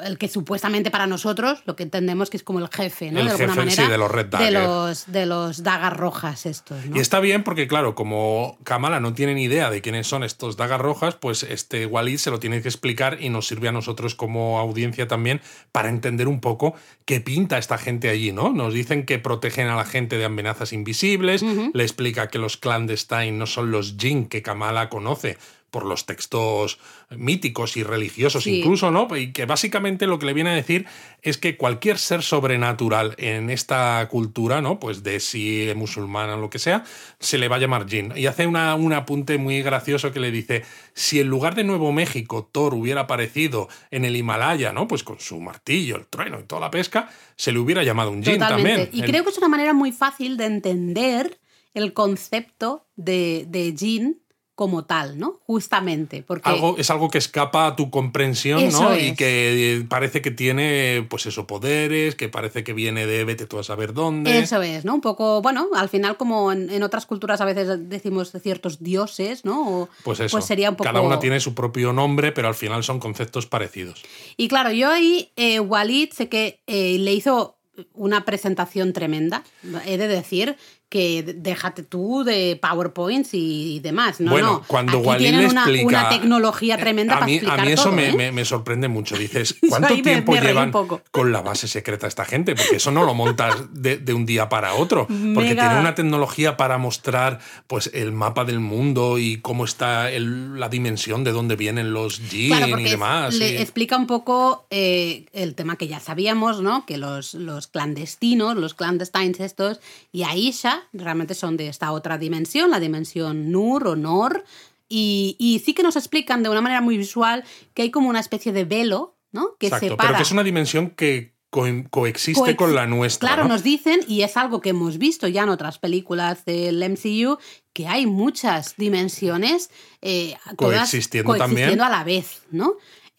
Speaker 2: el que supuestamente para nosotros, lo que entendemos que es como el jefe, ¿no?
Speaker 1: El
Speaker 2: de alguna
Speaker 1: jefe,
Speaker 2: manera.
Speaker 1: sí, de los Red
Speaker 2: De los, de los dagas rojas estos, ¿no?
Speaker 1: Y está bien porque, claro, como Kamala no tiene ni idea de quiénes son estos dagas rojas, pues este Walid se lo tiene que explicar y nos sirve a nosotros como audiencia también para entender un poco qué pinta esta gente allí, ¿no? Nos dicen que protegen a la gente de amenazas invisibles, le explica que los clandestine no son los Jin que Kamala conoce por los textos míticos y religiosos
Speaker 2: Sí.
Speaker 1: incluso, ¿no? Y que básicamente lo que le viene a decir es que cualquier ser sobrenatural en esta cultura, ¿no? Pues de si musulmana o lo que sea, se le va a llamar Jin. Y hace una, un apunte muy gracioso que le dice, si en lugar de Nuevo México Thor hubiera aparecido en el Himalaya, ¿no? Pues con su martillo, el trueno y toda la pesca, se le hubiera llamado un Jin
Speaker 2: Totalmente.
Speaker 1: también.
Speaker 2: Y
Speaker 1: El-
Speaker 2: creo que es una manera muy fácil de entender el concepto de, de Jin como tal, ¿no? Justamente. Porque
Speaker 1: Algo, es algo que escapa a tu comprensión,
Speaker 2: Eso
Speaker 1: ¿no?
Speaker 2: es.
Speaker 1: Y que eh, parece que tiene, pues eso, poderes, que parece que viene de vete tú a saber dónde.
Speaker 2: Eso es, ¿no? Un poco, bueno, al final como en, en otras culturas a veces decimos de ciertos dioses, ¿no? O-
Speaker 1: Pues eso.
Speaker 2: sería un poco...
Speaker 1: Cada una tiene su propio nombre, pero al final son conceptos parecidos.
Speaker 2: Y claro, yo ahí, eh, Walid, sé que eh, le hizo una presentación tremenda. He de decir que déjate tú de PowerPoints y, y demás. No,
Speaker 1: bueno,
Speaker 2: no.
Speaker 1: cuando
Speaker 2: Aquí
Speaker 1: Walid
Speaker 2: tienen una,
Speaker 1: explica.
Speaker 2: una tecnología tremenda
Speaker 1: a
Speaker 2: para
Speaker 1: mí,
Speaker 2: explicar
Speaker 1: A mí eso
Speaker 2: todo,
Speaker 1: me,
Speaker 2: ¿eh?
Speaker 1: me- me sorprende mucho. Dices, ¿cuánto tiempo
Speaker 2: me
Speaker 1: llevan
Speaker 2: poco.
Speaker 1: con la base secreta esta gente? Porque eso no lo montas de, de un día para otro. Porque tiene una tecnología para mostrar pues, el mapa del mundo y cómo está el- la dimensión de dónde vienen los
Speaker 2: Claro,
Speaker 1: y demás.
Speaker 2: le
Speaker 1: y-
Speaker 2: explica un poco eh, el tema que ya sabíamos, ¿no? Que los, los clandestinos, los clandestines estos, y Aisha realmente son de esta otra dimensión, la dimensión Nur o Nor, y, y sí que nos explican de una manera muy visual que hay como una especie de velo, ¿no? Que
Speaker 1: Exacto,
Speaker 2: separa.
Speaker 1: pero que es una dimensión que co- coexiste
Speaker 2: Coex-
Speaker 1: con la nuestra.
Speaker 2: Claro,
Speaker 1: ¿no?
Speaker 2: nos dicen, y es algo que hemos visto ya en otras películas del MCU, que hay muchas dimensiones eh, todas
Speaker 1: Coexistiendo también.
Speaker 2: coexistiendo a la vez, ¿no?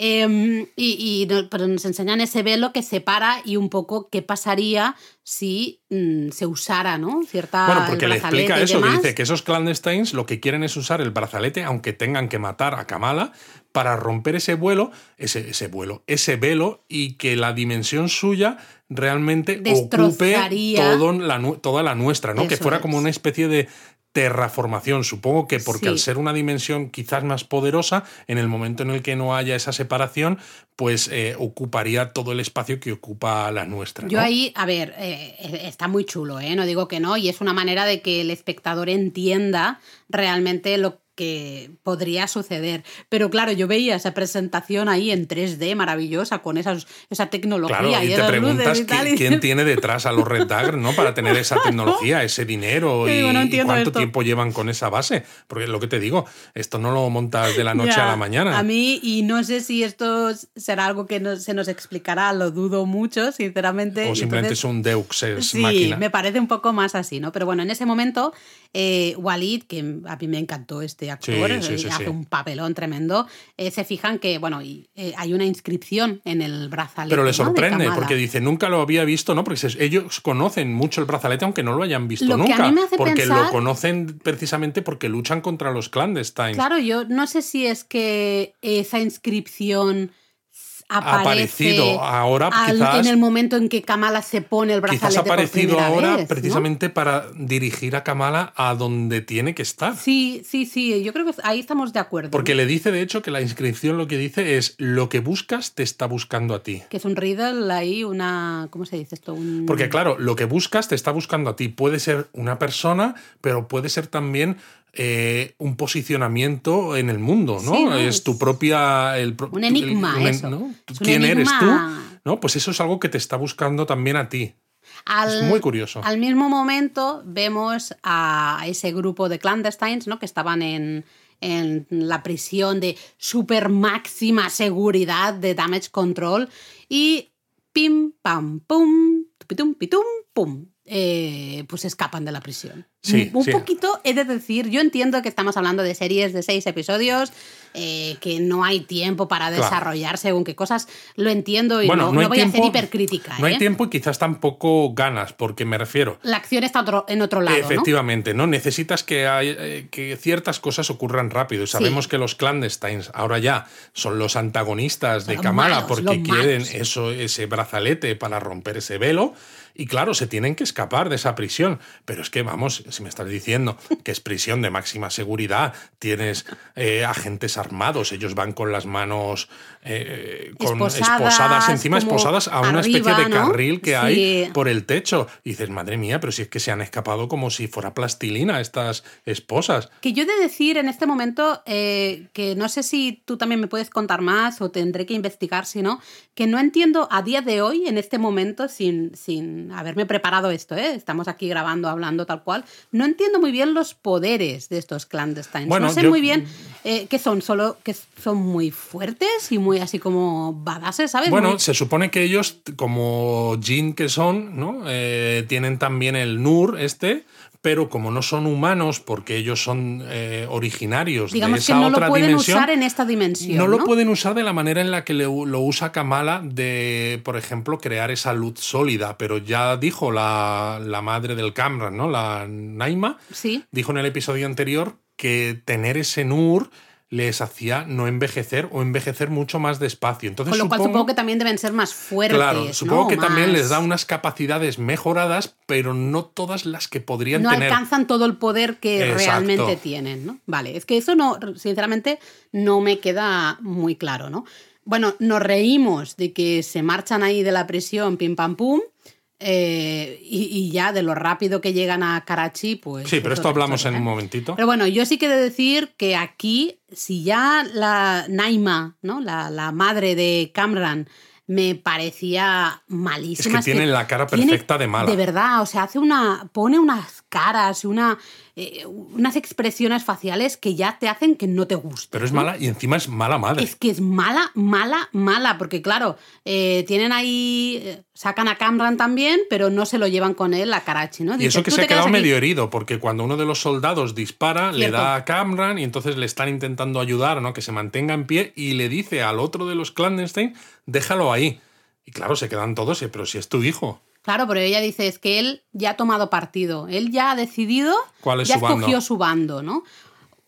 Speaker 2: Eh, y, y pero nos enseñan ese velo que separa y un poco qué pasaría si mm, se usara, ¿no? Cierta
Speaker 1: Bueno, porque le explica eso, que dice que esos clandestines lo que quieren es usar el brazalete, aunque tengan que matar a Kamala, para romper ese vuelo, ese, ese vuelo, ese velo y que la dimensión suya realmente ocupe todo la, toda la nuestra, ¿no? que fuera como una especie de terraformación. Supongo que porque al ser una dimensión quizás más poderosa, en el momento en el que no haya esa separación, pues eh, ocuparía todo el espacio que ocupa la nuestra.
Speaker 2: Yo ahí, a ver, eh, está muy chulo, ¿eh? no digo que no, y es una manera de que el espectador entienda realmente lo que podría suceder. Pero claro, yo veía esa presentación ahí en 3D maravillosa con esas, esa tecnología.
Speaker 1: y, te preguntas quién tiene detrás a los Red Dagger, ¿no? Para tener esa tecnología, ese dinero y, cuánto tiempo llevan con esa base. Porque lo que te digo, esto no lo montas de la noche a la mañana.
Speaker 2: A mí, y no sé si esto será algo que no, se nos explicará, lo dudo mucho, sinceramente.
Speaker 1: O simplemente es un Deux es
Speaker 2: sí, me parece un poco más así, ¿no? Pero bueno, en ese momento, eh, Walid, que a mí me encantó este actor, eh, hace un papelón tremendo, eh, se fijan que, bueno, y, eh, hay una inscripción en el brazalete.
Speaker 1: Pero le sorprende, porque dice, nunca lo había visto, ¿no? Porque ellos conocen mucho el brazalete, aunque no lo hayan visto nunca. porque lo conocen precisamente porque luchan contra los clandestines.
Speaker 2: Claro, yo no sé si es que esa inscripción ha aparecido
Speaker 1: ahora quizás,
Speaker 2: en el momento en que Kamala se pone el brazalete quizás ha aparecido ahora
Speaker 1: precisamente para dirigir a Kamala a donde tiene que estar.
Speaker 2: Sí sí sí yo creo que ahí estamos de acuerdo
Speaker 1: porque le dice de hecho que la inscripción lo que dice es lo que buscas te está buscando a ti
Speaker 2: que es un riddle ahí una cómo se dice esto
Speaker 1: porque claro lo que buscas te está buscando a ti. Puede ser una persona pero puede ser también eh, un posicionamiento en el mundo, ¿no? es, tu propia... El,
Speaker 2: un enigma, eso.
Speaker 1: ¿Quién eres tú? ¿No? Pues eso es algo que te está buscando también a ti. es muy curioso.
Speaker 2: Al mismo momento vemos a ese grupo de clandestines, ¿no? Que estaban en, en la prisión de super máxima seguridad de damage control y pim, pam, pum, tupitum, pitum, pum. Eh, pues escapan de la prisión. un poquito, he de decir, yo entiendo que estamos hablando de series de seis episodios, eh, que no hay tiempo para desarrollar según qué cosas, lo entiendo y no, voy a hacer hipercrítica.
Speaker 1: No hay
Speaker 2: ¿eh?
Speaker 1: tiempo y quizás tampoco ganas, porque me refiero.
Speaker 2: La acción está en otro lado.
Speaker 1: Efectivamente, ¿no? Necesitas que, hay, que ciertas cosas ocurran rápido. Y sabemos que los clandestines ahora ya son los antagonistas de Kamala porque quieren eso, ese brazalete para romper ese velo. Y claro, se tienen que escapar de esa prisión. Pero es que, vamos, si me estás diciendo que es prisión de máxima seguridad, tienes eh, agentes armados, ellos van con las manos eh, con esposadas, encima esposadas a una especie de carril que hay por el techo. Y dices, madre mía, pero si es que se han escapado como si fuera plastilina estas esposas.
Speaker 2: Que yo he de decir en este momento, eh, que no sé si tú también me puedes contar más o tendré que investigar si no, que no entiendo a día de hoy, en este momento, sin, sin haberme preparado esto, ¿eh? estamos aquí grabando, hablando tal cual, no entiendo muy bien los poderes de estos clandestines. no sé muy bien eh, qué son, solo que son muy fuertes y muy así como badases, ¿sabes?
Speaker 1: Bueno, se supone que ellos, como Jin que son, ¿no? Eh, tienen también el Nur este, pero como no son humanos, porque ellos son eh, originarios de esa que no lo pueden
Speaker 2: usar en esta dimensión.
Speaker 1: No, lo pueden usar de la manera en la que lo usa Kamala de, por ejemplo, crear esa luz sólida. Pero ya dijo la, la madre del Cameron, ¿no? La Naima,
Speaker 2: ¿Sí?
Speaker 1: dijo en el episodio anterior que tener ese Nur les hacía no envejecer o envejecer mucho más despacio. Entonces,
Speaker 2: Con lo cual supongo que también deben ser más fuertes. Claro,
Speaker 1: supongo que también les da unas capacidades mejoradas, pero no todas las que podrían tener.
Speaker 2: No alcanzan todo el poder que realmente tienen, ¿no? Vale, es que eso no, sinceramente, no me queda muy claro, ¿no? Bueno, nos reímos de que se marchan ahí de la prisión, pim pam pum, eh, y, ya de lo rápido que llegan a Karachi, pues...
Speaker 1: Sí, pero esto hablamos en un momentito.
Speaker 2: Pero bueno, yo sí que de decir que aquí, si ya la Naima, ¿no? la, la madre de Camran, me parecía malísima.
Speaker 1: Es que tiene la cara perfecta de mala.
Speaker 2: De verdad, o sea, hace una. pone unas caras, una, eh, unas expresiones faciales que ya te hacen que no te guste.
Speaker 1: Pero es mala y encima es mala madre.
Speaker 2: Es que es mala, mala, mala, porque claro, eh, tienen ahí, eh, sacan a Camran también, pero no se lo llevan con él a Karachi, ¿no?
Speaker 1: y eso que se ha quedado medio herido, porque cuando uno de los soldados dispara, le da a Camran y entonces le están intentando ayudar, ¿no? Que se mantenga en pie y le dice al otro de los clandestine, déjalo ahí. Y claro, se quedan todos, pero si es tu hijo.
Speaker 2: Claro, pero ella dice es que él ya ha tomado partido, él ya ha decidido,
Speaker 1: ¿Cuál es
Speaker 2: ya
Speaker 1: su
Speaker 2: escogió su bando, ¿no?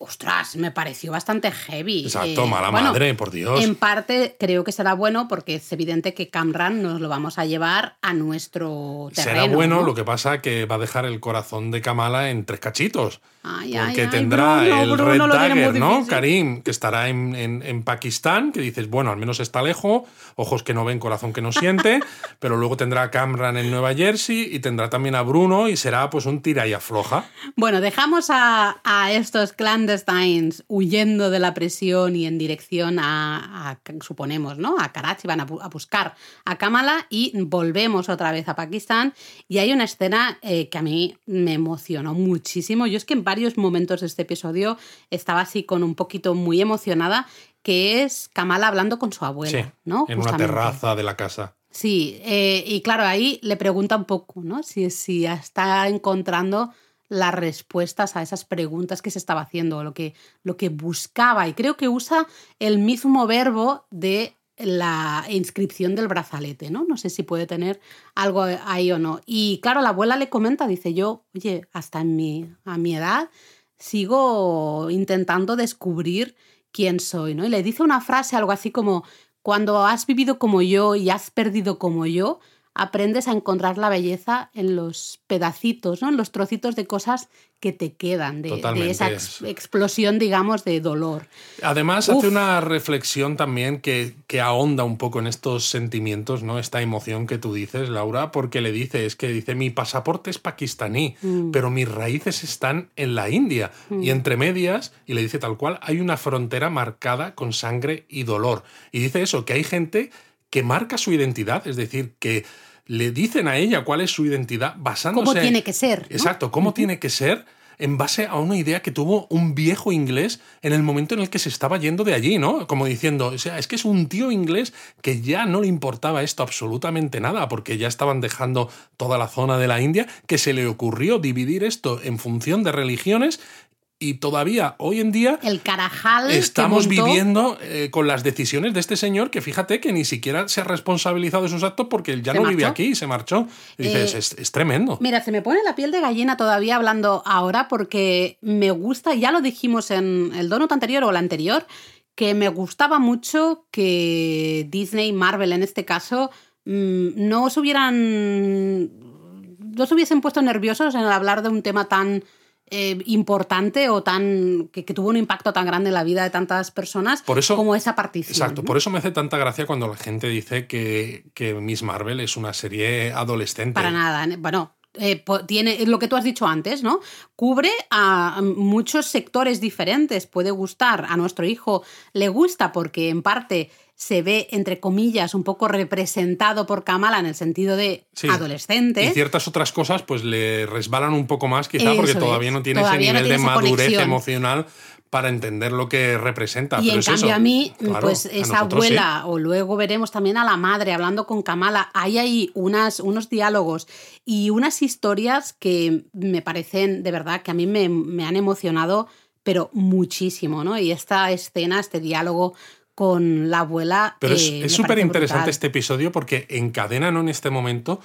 Speaker 2: Ostras, me pareció bastante heavy.
Speaker 1: Exacto,
Speaker 2: Eh,
Speaker 1: mala
Speaker 2: bueno,
Speaker 1: madre, por Dios.
Speaker 2: En parte creo que será bueno porque es evidente que Camran nos lo vamos a llevar a nuestro terreno.
Speaker 1: Será bueno,
Speaker 2: ¿no?
Speaker 1: lo que pasa que va a dejar el corazón de Kamala en tres cachitos.
Speaker 2: Ay,
Speaker 1: Porque
Speaker 2: ay,
Speaker 1: tendrá
Speaker 2: Bruno,
Speaker 1: el
Speaker 2: Bruno
Speaker 1: Red Dagger, ¿no? Karim, que estará en, en- en Pakistán, que dices, bueno, al menos está lejos, ojos que no ven, corazón que no siente, pero luego tendrá a Cameron en Nueva Jersey y tendrá también a Bruno y será pues un tira y afloja.
Speaker 2: Bueno, dejamos a, a estos clandestines huyendo de la presión y en dirección a, a- suponemos, ¿no? A Karachi, van a, bu- a buscar a Kamala y volvemos otra vez a Pakistán. Y hay una escena eh, que a mí me emocionó muchísimo. Yo es que en varios momentos de este episodio estaba así con un poquito muy emocionada, que es Kamala hablando con su abuela,
Speaker 1: Sí,
Speaker 2: ¿no?
Speaker 1: en una terraza de la casa.
Speaker 2: Sí, eh, y claro, ahí le pregunta un poco, ¿no? Si, si está encontrando las respuestas a esas preguntas que se estaba haciendo, lo que, lo que buscaba. Y creo que usa el mismo verbo de la inscripción del brazalete, ¿no? No sé si puede tener algo ahí o no. Y claro, la abuela le comenta, dice yo, oye, hasta en mi, a mi edad sigo intentando descubrir quién soy, ¿no? Y le dice una frase, algo así como, cuando has vivido como yo y has perdido como yo, aprendes a encontrar la belleza en los pedacitos, ¿no? En los trocitos de cosas que te quedan, de, esa ex- explosión, digamos, de dolor.
Speaker 1: Además,
Speaker 2: Uf.
Speaker 1: hace una reflexión también que, que ahonda un poco en estos sentimientos, ¿no? Esta emoción que tú dices, Laura, porque le dice, es que dice, mi pasaporte es pakistaní,
Speaker 2: Mm.
Speaker 1: pero mis raíces están en la India. Y entre medias, y le dice tal cual, hay una frontera marcada con sangre y dolor. Y dice eso, que hay gente que marca su identidad, es decir, que le dicen a ella cuál es su identidad basándose...
Speaker 2: ¿Cómo tiene que ser? ¿no?
Speaker 1: Exacto, cómo tiene que ser en base a una idea que tuvo un viejo inglés en el momento en el que se estaba yendo de allí, ¿no? Como diciendo, o sea, es que es un tío inglés que ya no le importaba esto absolutamente nada, porque ya estaban dejando toda la zona de la India, que se le ocurrió dividir esto en función de religiones y todavía hoy en día
Speaker 2: El carajal.
Speaker 1: estamos viviendo eh, con las decisiones de este señor que fíjate que ni siquiera se ha responsabilizado de sus actos porque él ya no vive aquí y se marchó. Y dices,
Speaker 2: Eh,
Speaker 1: es, es tremendo.
Speaker 2: Mira, se me pone la piel de gallina todavía hablando ahora porque me gusta, ya lo dijimos en el donut anterior o el anterior, que me gustaba mucho que Disney, Marvel en este caso, mm, no se hubieran. no se hubiesen puesto nerviosos en hablar de un tema tan eh, importante o tan. Que, que tuvo un impacto tan grande en la vida de tantas personas
Speaker 1: Por eso-
Speaker 2: como esa partición.
Speaker 1: Exacto,
Speaker 2: ¿no?
Speaker 1: por eso me hace tanta gracia cuando la gente dice que, que Miss Marvel es una serie adolescente.
Speaker 2: Para nada. Bueno, eh, tiene lo que tú has dicho antes, ¿no? Cubre a muchos sectores diferentes. Puede gustar a nuestro hijo, le gusta porque en parte se ve, entre comillas, un poco representado por Kamala en el sentido de
Speaker 1: Sí.
Speaker 2: adolescente.
Speaker 1: Y ciertas otras cosas pues le resbalan un poco más quizá porque todavía no tiene
Speaker 2: Todavía
Speaker 1: ese
Speaker 2: no
Speaker 1: nivel
Speaker 2: tiene
Speaker 1: de madurez
Speaker 2: conexión.
Speaker 1: emocional para entender lo que representa.
Speaker 2: Y
Speaker 1: Pero
Speaker 2: en
Speaker 1: es
Speaker 2: cambio
Speaker 1: eso.
Speaker 2: a mí,
Speaker 1: Claro,
Speaker 2: pues esa
Speaker 1: sí.
Speaker 2: abuela, o luego veremos también a la madre hablando con Kamala, hay ahí unas, unos diálogos y unas historias que me parecen, de verdad, que a mí me, me han emocionado, pero muchísimo, ¿no? Y esta escena, este diálogo con la abuela...
Speaker 1: Pero
Speaker 2: eh,
Speaker 1: es- es súper interesante este episodio porque encadenan en este momento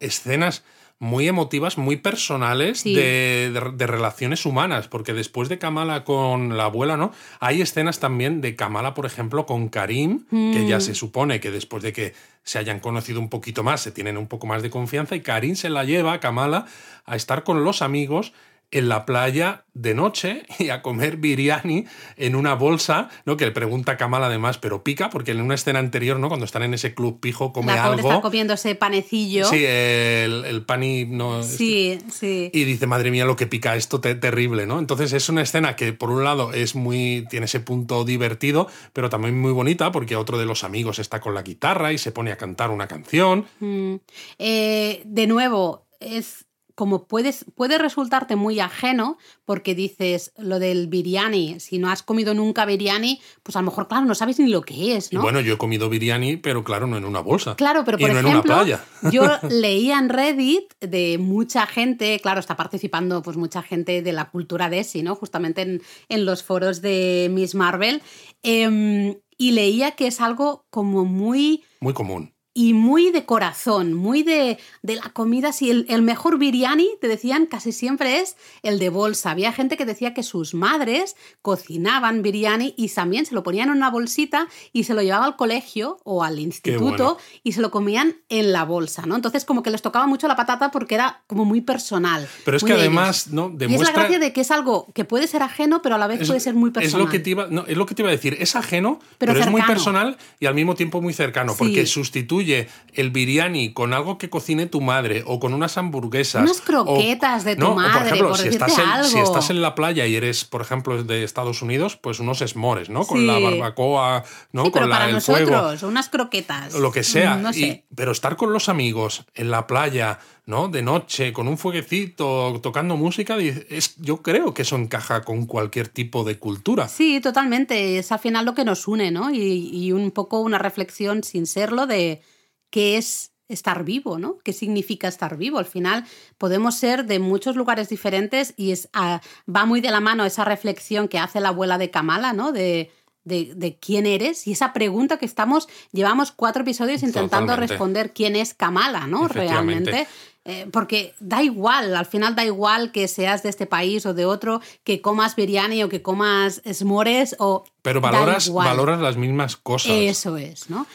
Speaker 1: escenas muy emotivas, muy personales
Speaker 2: Sí.
Speaker 1: de, de- de relaciones humanas, porque después de Kamala con la abuela, ¿no? Hay escenas también de Kamala, por ejemplo, con Karim, que
Speaker 2: Mm.
Speaker 1: ya se supone que después de que se hayan conocido un poquito más, se tienen un poco más de confianza, y Karim se la lleva a Kamala a estar con los amigos en la playa de noche y a comer biryani en una bolsa, ¿no? Que le pregunta a Kamal además, pero pica, porque en una escena anterior, ¿no? Cuando están en ese club pijo, come
Speaker 2: La
Speaker 1: algo.
Speaker 2: está comiendo ese panecillo.
Speaker 1: Sí, el, el pan y no.
Speaker 2: sí, sí.
Speaker 1: Y dice, madre mía, lo que pica esto, te- terrible, ¿no? Entonces es una escena que, por un lado, es muy. tiene ese punto divertido, pero también muy bonita, porque otro de los amigos está con la guitarra y se pone a cantar una canción.
Speaker 2: Mm. Eh, de nuevo, es como puedes, puede resultarte muy ajeno porque dices lo del biryani, si no has comido nunca biryani, pues a lo mejor, claro, no sabes ni lo que es,
Speaker 1: Y
Speaker 2: ¿no?
Speaker 1: bueno, yo he comido biryani, pero claro, no en una bolsa.
Speaker 2: Claro, pero
Speaker 1: y
Speaker 2: por
Speaker 1: no
Speaker 2: ejemplo,
Speaker 1: en una playa.
Speaker 2: yo leía en Reddit de mucha gente, claro, está participando pues mucha gente de la cultura de ¿no? Justamente en, en los foros de Miss Marvel. em, y leía que es algo como muy
Speaker 1: Muy común.
Speaker 2: Y muy de corazón, muy de, de la comida. Si el, el, mejor biryani, te decían, casi siempre es el de bolsa. Había gente que decía que sus madres cocinaban biryani y también se lo ponían en una bolsita y se lo llevaba al colegio o al instituto y se lo comían en la bolsa, ¿no? Entonces como que les tocaba mucho la patata porque era como muy personal.
Speaker 1: Pero es que además, ¿no?
Speaker 2: Demuestra... Y es la gracia de que es algo que puede ser ajeno, pero a la vez puede ser muy personal.
Speaker 1: Es lo que te iba, no, es lo que te iba a decir, es ajeno, pero, es muy personal y al mismo tiempo muy cercano, porque sustituye el biryani con algo que cocine tu madre o con unas hamburguesas.
Speaker 2: Unas croquetas de tu madre, por, ejemplo,
Speaker 1: si, estás en, si estás en la playa y eres, por ejemplo, de Estados Unidos, pues unos esmores, ¿no? Con la barbacoa, ¿no?
Speaker 2: Sí,
Speaker 1: pero
Speaker 2: con para
Speaker 1: el
Speaker 2: nosotros, unas croquetas.
Speaker 1: Lo que sea. No sé. pero estar con los amigos en la playa, ¿no? De noche, con un fueguecito, tocando música, es, yo creo que eso encaja con cualquier tipo de cultura.
Speaker 2: Sí, totalmente. Es al final lo que nos une, ¿no? y un poco una reflexión sin serlo de qué es estar vivo, ¿no? ¿Qué significa estar vivo? Al final podemos ser de muchos lugares diferentes y es, ah, va muy de la mano esa reflexión que hace la abuela de Kamala, ¿no? De, de, quién eres y esa pregunta que estamos, llevamos cuatro episodios intentando responder quién es Kamala, ¿no? Realmente. Eh, porque da igual, al final da igual que seas de este país o de otro, que comas biryani o que comas esmores o...
Speaker 1: Pero valoras, valoras las mismas cosas.
Speaker 2: Eso es, ¿no?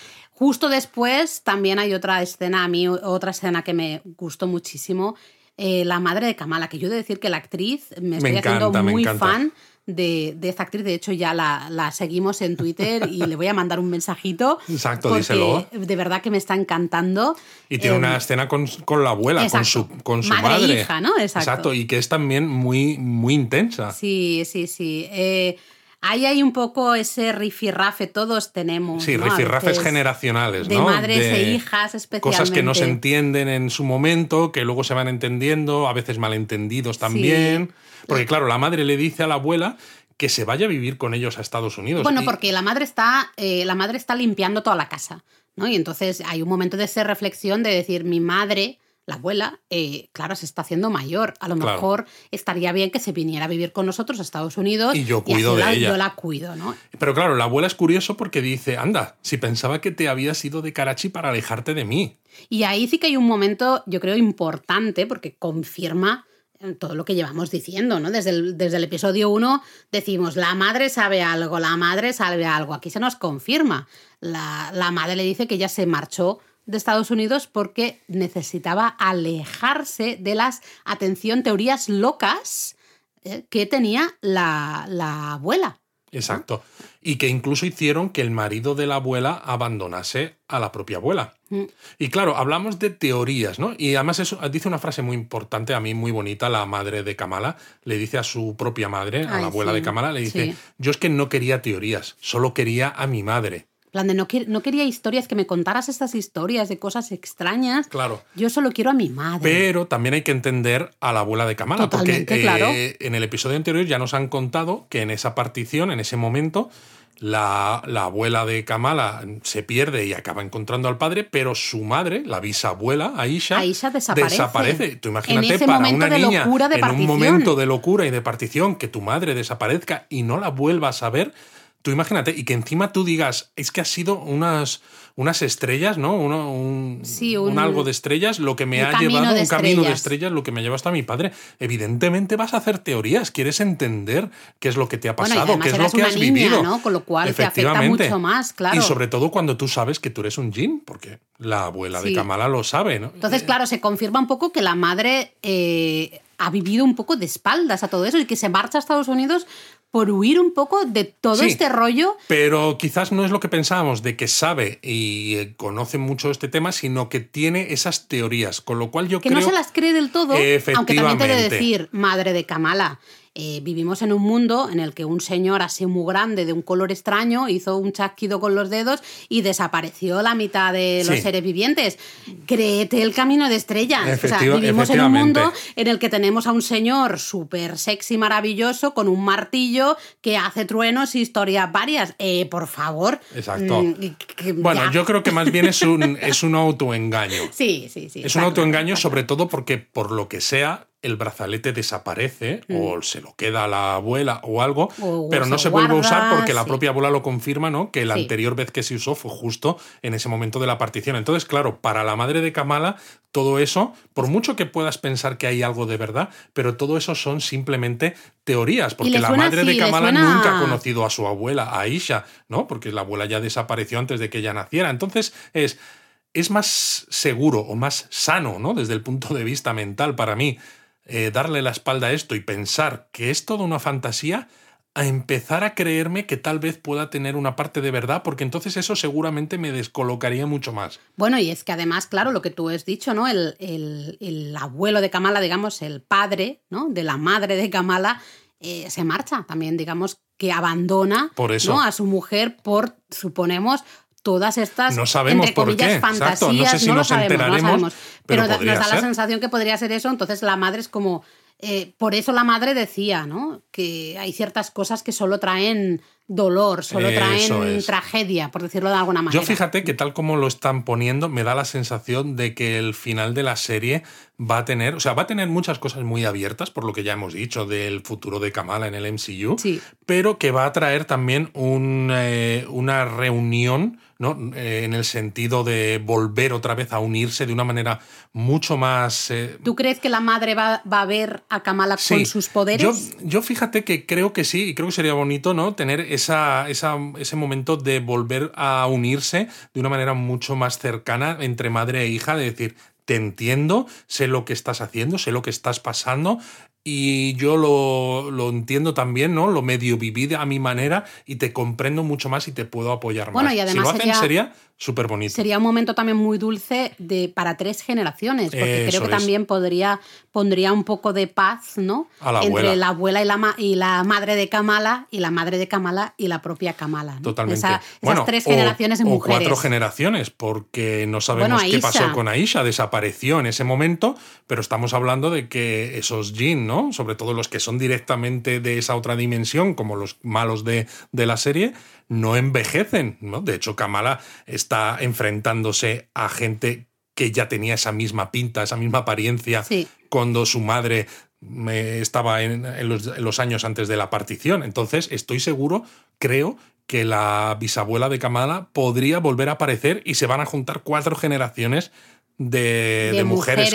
Speaker 2: Justo después también hay otra escena, a mí otra escena que me gustó muchísimo, eh, la madre de Kamala, que yo he de decir que la actriz me estoy haciendo muy fan. De, de, esta actriz. De hecho, ya la, la, seguimos en Twitter y le voy a mandar un mensajito.
Speaker 1: Exacto, díselo.
Speaker 2: De verdad que me está encantando.
Speaker 1: Y tiene una em, escena con, con, la abuela, con su, con su madre.
Speaker 2: madre. hija, ¿no? Exacto.
Speaker 1: Exacto. Y que es también muy, muy intensa.
Speaker 2: Sí, sí, sí. Eh, Ahí hay un poco ese rifirrafe, todos tenemos.
Speaker 1: Sí,
Speaker 2: ¿no?
Speaker 1: rifirrafes generacionales,
Speaker 2: de
Speaker 1: ¿no?
Speaker 2: Madres e hijas, especialmente.
Speaker 1: Cosas que no se entienden en su momento, que luego se van entendiendo, a veces malentendidos también. Porque, claro, la madre le dice a la abuela que se vaya a vivir con ellos a Estados Unidos.
Speaker 2: Bueno, porque la madre está, eh, la madre está limpiando toda la casa, ¿no? Y entonces hay un momento de esa reflexión de decir, mi madre la abuela, eh, claro, se está haciendo mayor. A lo mejor estaría bien que se viniera a vivir con nosotros a Estados Unidos.
Speaker 1: Y yo cuido de ella.
Speaker 2: Yo la cuido, ¿no?
Speaker 1: Pero claro, la abuela es curioso porque dice, anda, si pensaba que te habías ido de Karachi para alejarte de mí.
Speaker 2: Y ahí sí que hay un momento, yo creo, importante porque confirma eh, todo lo que llevamos diciendo, ¿no? Desde el, desde el episodio 1 decimos, la madre sabe algo, la madre sabe algo. Aquí se nos confirma. La, la madre le dice que ella se marchó de Estados Unidos porque necesitaba alejarse de las, atención, teorías locas eh, que tenía la, la abuela.
Speaker 1: Exacto. Y que incluso hicieron que el marido de la abuela abandonase a la propia abuela. Mm. Y claro, hablamos de teorías, ¿no? Y además eso dice una frase muy importante, a mí muy bonita, la madre de Kamala, le dice a su propia madre, a la abuela de Kamala, le dice, yo es que no quería teorías, solo quería a mi madre
Speaker 2: plan de no, no, quería historias, que me contaras estas historias de cosas extrañas.
Speaker 1: Claro.
Speaker 2: Yo solo quiero a mi madre.
Speaker 1: Pero también hay que entender a la abuela de Kamala, porque eh, en el episodio anterior ya nos han contado que en esa partición, en ese momento, la, abuela de Kamala se pierde y acaba encontrando al padre, pero su madre, la bisabuela, Aisha,
Speaker 2: Aisha desaparece.
Speaker 1: desaparece. Tú imagínate para una niña en un momento de locura y de partición que tu madre desaparezca y no la vuelvas a ver Tú imagínate, y que encima tú digas, es que ha sido unas, unas estrellas, ¿no? un, un, algo de estrellas, lo que me ha llevado, un camino de estrellas, lo que me ha llevado hasta mi padre. Evidentemente vas a hacer teorías, quieres entender qué es lo que te ha pasado, qué es lo que has vivido.
Speaker 2: ¿no? Con lo cual te afecta mucho más, claro.
Speaker 1: Y sobre todo cuando tú sabes que tú eres un jin, porque la abuela de Kamala lo sabe, ¿no?
Speaker 2: Entonces,
Speaker 1: eh,
Speaker 2: claro, se confirma un poco que la madre eh, ha vivido un poco de espaldas a todo eso y que se marcha a Estados Unidos por huir un poco de todo este rollo.
Speaker 1: Pero quizás no es lo que pensábamos, de que sabe y eh, conoce mucho este tema, sino que tiene esas teorías, con lo cual yo
Speaker 2: que
Speaker 1: creo...
Speaker 2: Que no se las cree del todo, aunque también te de decir, madre de Kamala, eh, vivimos en un mundo en el que un señor así muy grande, de un color extraño, hizo un chasquido con los dedos y desapareció la mitad de los seres vivientes. Créete el camino de estrellas. vivimos en un mundo en el que tenemos a un señor súper sexy, maravilloso, con un martillo que hace truenos y historias varias. Eh, por favor.
Speaker 1: Exacto. Mm, bueno, yo creo que más bien es un, es un autoengaño.
Speaker 2: Sí, sí, sí.
Speaker 1: Es un autoengaño, sobre todo porque, por lo que sea, el brazalete desaparece o se lo queda a la abuela o algo,
Speaker 2: O
Speaker 1: pero no
Speaker 2: se
Speaker 1: vuelve a usar porque la propia abuela lo confirma, ¿no? Que la
Speaker 2: Sí.
Speaker 1: anterior vez que se usó fue justo en ese momento de la partición. Entonces, claro, para la madre de Kamala, todo eso, por mucho que puedas pensar que hay algo de verdad, pero todo eso son simplemente teorías, porque la madre
Speaker 2: así,
Speaker 1: de Kamala
Speaker 2: suena-
Speaker 1: nunca ha conocido a su abuela, a Aisha, ¿no? Porque la abuela ya desapareció antes de que ella naciera. Entonces, es es más seguro o más sano, ¿no? Desde el punto de vista mental para mí, eh, darle la espalda a esto y pensar que es toda una fantasía, a empezar a creerme que tal vez pueda tener una parte de verdad, porque entonces eso seguramente me descolocaría mucho más.
Speaker 2: Bueno, y es que además, claro, lo que tú has dicho, ¿no? El, el- el abuelo de Kamala, digamos, el padre, ¿no? De la madre de Kamala, eh, se marcha también, digamos, que abandona
Speaker 1: Por eso.
Speaker 2: ¿no? a su mujer por, suponemos, todas estas
Speaker 1: No sabemos
Speaker 2: entre
Speaker 1: por
Speaker 2: comillas,
Speaker 1: qué, exacto.
Speaker 2: fantasías.
Speaker 1: No sé si
Speaker 2: lo
Speaker 1: nos
Speaker 2: sabemos, no
Speaker 1: enteraremos,
Speaker 2: sabemos.
Speaker 1: pero
Speaker 2: nos da la sensación que podría ser eso. Entonces la madre es como. eh, por eso la madre decía, ¿no? Que hay ciertas cosas que solo traen dolor, solo traen tragedia, por decirlo de alguna manera.
Speaker 1: Yo fíjate que tal como lo están poniendo, me da la sensación de que el final de la serie va a tener, o sea, va a tener muchas cosas muy abiertas, por lo que ya hemos dicho del futuro de Kamala en el MCU,
Speaker 2: Sí.
Speaker 1: pero que va a traer también un, eh, una reunión, ¿no? Eh, en el sentido de volver otra vez a unirse de una manera mucho más... eh,
Speaker 2: ¿Tú crees que la madre va, va a ver a Kamala
Speaker 1: Sí.
Speaker 2: con sus poderes?
Speaker 1: Yo, yo fíjate que creo que sí, y creo que sería bonito, ¿no? Tener esa, esa- ese momento de volver a unirse de una manera mucho más cercana entre madre e hija, de decir, te entiendo, sé lo que estás haciendo, sé lo que estás pasando. Y yo lo, lo entiendo también, ¿no? Lo medio viví a mi manera y te comprendo mucho más y te puedo apoyar
Speaker 2: Bueno,
Speaker 1: más.
Speaker 2: y
Speaker 1: si
Speaker 2: además
Speaker 1: lo hacen,
Speaker 2: sería-
Speaker 1: sería súper bonito.
Speaker 2: Sería un momento también muy dulce de, para tres generaciones, porque
Speaker 1: Eso
Speaker 2: creo que
Speaker 1: es.
Speaker 2: también podría, pondría un poco de paz, ¿no?
Speaker 1: A la
Speaker 2: Entre
Speaker 1: abuela.
Speaker 2: la abuela y la, ma- y la madre de Kamala, y la madre de Kamala y la propia Kamala. ¿no?
Speaker 1: Totalmente.
Speaker 2: Esa- esas
Speaker 1: Bueno,
Speaker 2: tres
Speaker 1: o-
Speaker 2: generaciones de
Speaker 1: o
Speaker 2: mujeres.
Speaker 1: cuatro generaciones, porque no sabemos
Speaker 2: Bueno,
Speaker 1: qué pasó con Aisha, desapareció en ese momento, pero estamos hablando de que esos Jin, ¿no? Sobre todo los que son directamente de esa otra dimensión, como los malos de, de la serie, no envejecen, ¿no? De hecho, Kamala está enfrentándose a gente que ya tenía esa misma pinta, esa misma apariencia
Speaker 2: Sí.
Speaker 1: cuando su madre me estaba en, en los, en los años antes de la partición. Entonces, estoy seguro, creo, que la bisabuela de Kamala podría volver a aparecer y se van a juntar cuatro generaciones de, de mujeres.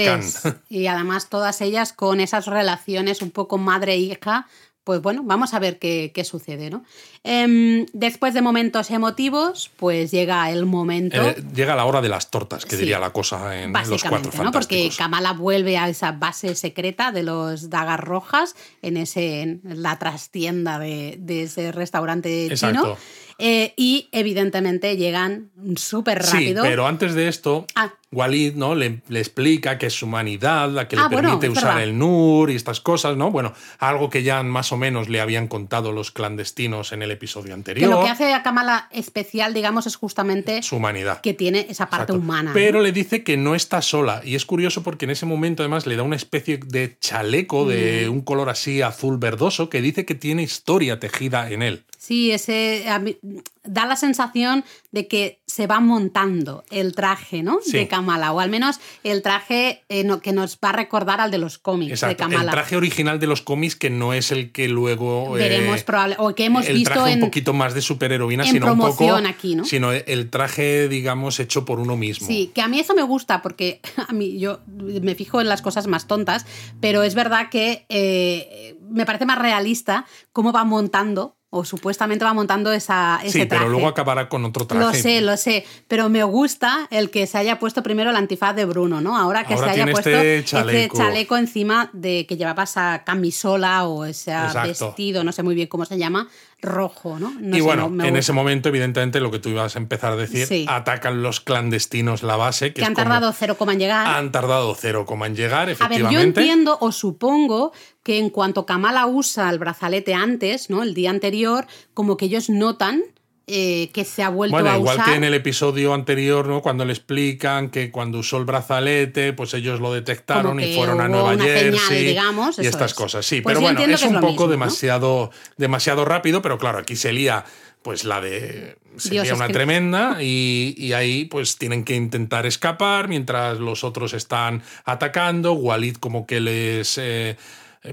Speaker 2: Y además todas ellas con esas relaciones un poco madre-hija. Pues bueno, vamos a ver qué, qué sucede, ¿no? Em, después de momentos emotivos, pues llega el momento.
Speaker 1: Eh, llega la hora de las tortas, que
Speaker 2: Sí.
Speaker 1: diría la cosa en los cuatro
Speaker 2: ¿no? Porque. Kamala vuelve a esa base secreta de los dagas rojas en, ese, en la trastienda de, de ese restaurante chino. Eh, y evidentemente llegan súper
Speaker 1: Sí,
Speaker 2: rápido.
Speaker 1: pero antes de esto,
Speaker 2: Ah.
Speaker 1: Walid ¿no? Le, le explica que es su humanidad la que
Speaker 2: Ah,
Speaker 1: le
Speaker 2: bueno,
Speaker 1: permite usar
Speaker 2: verdad.
Speaker 1: el NUR y estas cosas, ¿no? Bueno, algo que ya más o menos le habían contado los clandestinos en el episodio
Speaker 2: que
Speaker 1: anterior.
Speaker 2: lo que hace a Kamala especial, digamos, es justamente
Speaker 1: Su humanidad.
Speaker 2: que tiene esa parte
Speaker 1: Exacto.
Speaker 2: humana. ¿no?
Speaker 1: Pero le dice que no está sola. Y es curioso porque en ese momento además le da una especie de chaleco de
Speaker 2: Mm.
Speaker 1: un color así azul verdoso que dice que tiene historia tejida en él.
Speaker 2: Sí, ese a mí- da la sensación de que se va montando el traje, ¿no?
Speaker 1: Sí.
Speaker 2: De Kamala, o al menos el traje eh, no- que nos va a recordar al de los cómics
Speaker 1: Exacto.
Speaker 2: de Kamala.
Speaker 1: El traje original de los cómics que no es el que luego... eh,
Speaker 2: Veremos probable, o que hemos
Speaker 1: el
Speaker 2: visto
Speaker 1: traje
Speaker 2: en
Speaker 1: un poquito más de superheroína,
Speaker 2: en
Speaker 1: sino un poco...
Speaker 2: aquí, ¿no?
Speaker 1: Sino el traje, digamos, hecho por uno mismo.
Speaker 2: Sí, que a mí eso me gusta porque a mí yo me fijo en las cosas más tontas, pero es verdad que eh, me parece más realista cómo va montando o supuestamente va montando esa, ese
Speaker 1: Sí,
Speaker 2: traje.
Speaker 1: pero luego acabará con otro traje.
Speaker 2: Lo sé, lo sé, pero me gusta el que se haya puesto primero el antifaz de Bruno, ¿no? Ahora que
Speaker 1: Ahora
Speaker 2: se haya puesto
Speaker 1: este
Speaker 2: ese
Speaker 1: chaleco.
Speaker 2: chaleco encima de que llevaba esa camisola o ese
Speaker 1: Exacto.
Speaker 2: vestido, no sé muy bien cómo se llama, rojo, ¿no? No
Speaker 1: y
Speaker 2: sé,
Speaker 1: bueno,
Speaker 2: me
Speaker 1: en ese momento, evidentemente, lo que tú ibas a empezar a decir,
Speaker 2: Sí.
Speaker 1: atacan los clandestinos la base. Que,
Speaker 2: han
Speaker 1: como-
Speaker 2: tardado cero coma en llegar.
Speaker 1: Han tardado cero como en llegar,
Speaker 2: A ver,
Speaker 1: efectivamente.
Speaker 2: yo entiendo o supongo que en cuanto Kamala usa el brazalete antes, ¿no? El día anterior, como que ellos notan eh, que se ha vuelto
Speaker 1: Bueno,
Speaker 2: a
Speaker 1: igual
Speaker 2: usar.
Speaker 1: que en el episodio anterior, ¿no? Cuando le explican que cuando usó el brazalete, pues ellos lo detectaron y fueron a Nueva
Speaker 2: señal,
Speaker 1: Jersey
Speaker 2: digamos,
Speaker 1: y estas
Speaker 2: es.
Speaker 1: cosas. Sí,
Speaker 2: Pues
Speaker 1: pero bueno, es un poco
Speaker 2: mismo, ¿no?
Speaker 1: demasiado, demasiado rápido, pero claro, aquí se lía pues la de sería
Speaker 2: Dios, es
Speaker 1: una
Speaker 2: que-
Speaker 1: tremenda y, y ahí pues tienen que intentar escapar mientras los otros están atacando. Walid como que les eh,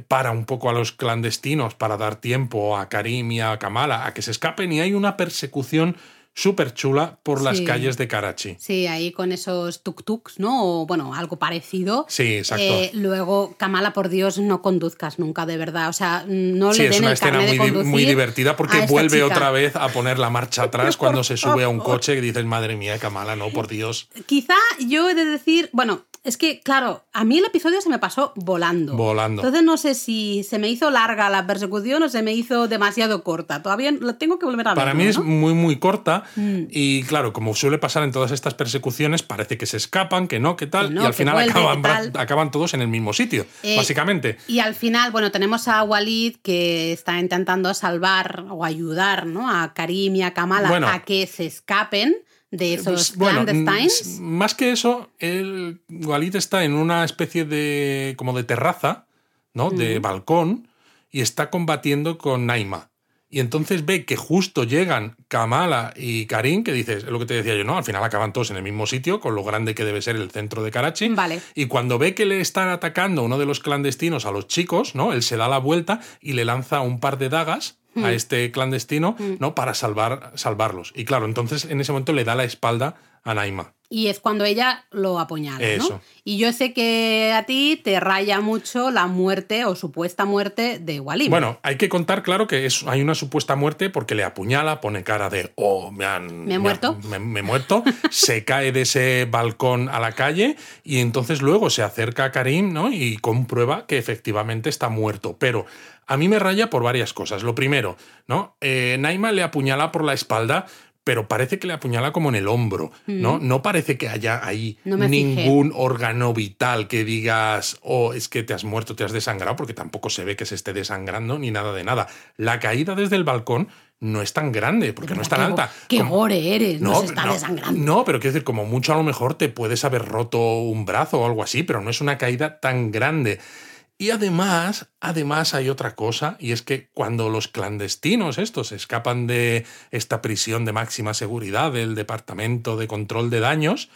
Speaker 1: para un poco a los clandestinos para dar tiempo a Karim y a Kamala a que se escapen y hay una persecución súper chula por las
Speaker 2: Sí.
Speaker 1: calles de Karachi.
Speaker 2: Sí, ahí con esos tuk-tuks, ¿no? O bueno, algo parecido.
Speaker 1: Sí, exacto.
Speaker 2: Eh, luego, Kamala, por Dios, no conduzcas nunca, de verdad. O sea, no
Speaker 1: Sí,
Speaker 2: le
Speaker 1: es
Speaker 2: den
Speaker 1: una
Speaker 2: el
Speaker 1: escena muy,
Speaker 2: de
Speaker 1: divertida porque vuelve
Speaker 2: chica.
Speaker 1: otra vez a poner la marcha atrás cuando se sube a un coche y dices, madre mía, Kamala, no, por Dios.
Speaker 2: Quizá yo he de decir, bueno, es que, claro, a mí el episodio se me pasó volando.
Speaker 1: Volando.
Speaker 2: Entonces no sé si se me hizo larga la persecución o se me hizo demasiado corta. Todavía la tengo que volver a ver.
Speaker 1: Para mí es muy, muy corta
Speaker 2: Mm.
Speaker 1: y claro, como suele pasar en todas estas persecuciones, parece que se escapan, que no, que tal,
Speaker 2: Que no,
Speaker 1: y al final
Speaker 2: vuelve,
Speaker 1: acaban, todos en el mismo sitio,
Speaker 2: Eh,
Speaker 1: básicamente.
Speaker 2: Y al final, bueno, tenemos a Walid que está intentando salvar o ayudar ¿no? a Karim y a Kamala
Speaker 1: Bueno.
Speaker 2: a que se escapen de esos
Speaker 1: Pues, bueno,
Speaker 2: clandestines.
Speaker 1: mm, más que eso, el Walid está en una especie de como de terraza, ¿no? De balcón y está combatiendo con Naima. Y entonces ve que justo llegan Kamala y Karim, que dices, es lo que te decía yo, ¿no? Al final acaban todos en el mismo sitio, con lo grande que debe ser el centro de Karachi.
Speaker 2: Vale.
Speaker 1: Y cuando ve que le están atacando uno de los clandestinos a los chicos, ¿no? Él se da la vuelta y le lanza un par de dagas a este clandestino, ¿no? Para salvar, salvarlos. Y claro, entonces en ese momento le da la espalda a Naima.
Speaker 2: Y es cuando ella lo apuñala, ¿no?
Speaker 1: Eso.
Speaker 2: Y yo sé que a ti te raya mucho la muerte o supuesta muerte de Walid.
Speaker 1: Bueno, hay que contar, claro, que es, hay una supuesta muerte porque le apuñala, pone cara de, oh, me han...
Speaker 2: ¿Me he muerto?
Speaker 1: han- me, me he muerto, se cae de ese balcón a la calle y entonces luego se acerca a Karim, ¿no? Y comprueba que efectivamente está muerto. Pero a mí me raya por varias cosas. Lo primero, ¿no? Eh, Naima le apuñala por la espalda, pero parece que le apuñala como en el hombro, ¿no? No parece que haya ahí
Speaker 2: Mm. No me fijé.
Speaker 1: ningún órgano vital que digas, oh, es que te has muerto, te has desangrado, porque tampoco se ve que se esté desangrando ni nada de nada. La caída desde el balcón no es tan grande, porque no es tan
Speaker 2: Qué-
Speaker 1: alta.
Speaker 2: Qué
Speaker 1: Como-
Speaker 2: gore eres, no, se está
Speaker 1: no,
Speaker 2: desangrando.
Speaker 1: No, pero quiero decir, como mucho a lo mejor te puedes haber roto un brazo o algo así, pero no es una caída tan grande. Y además, además hay otra cosa, y es que cuando los clandestinos estos escapan de esta prisión de máxima seguridad del Departamento de Control de Daños,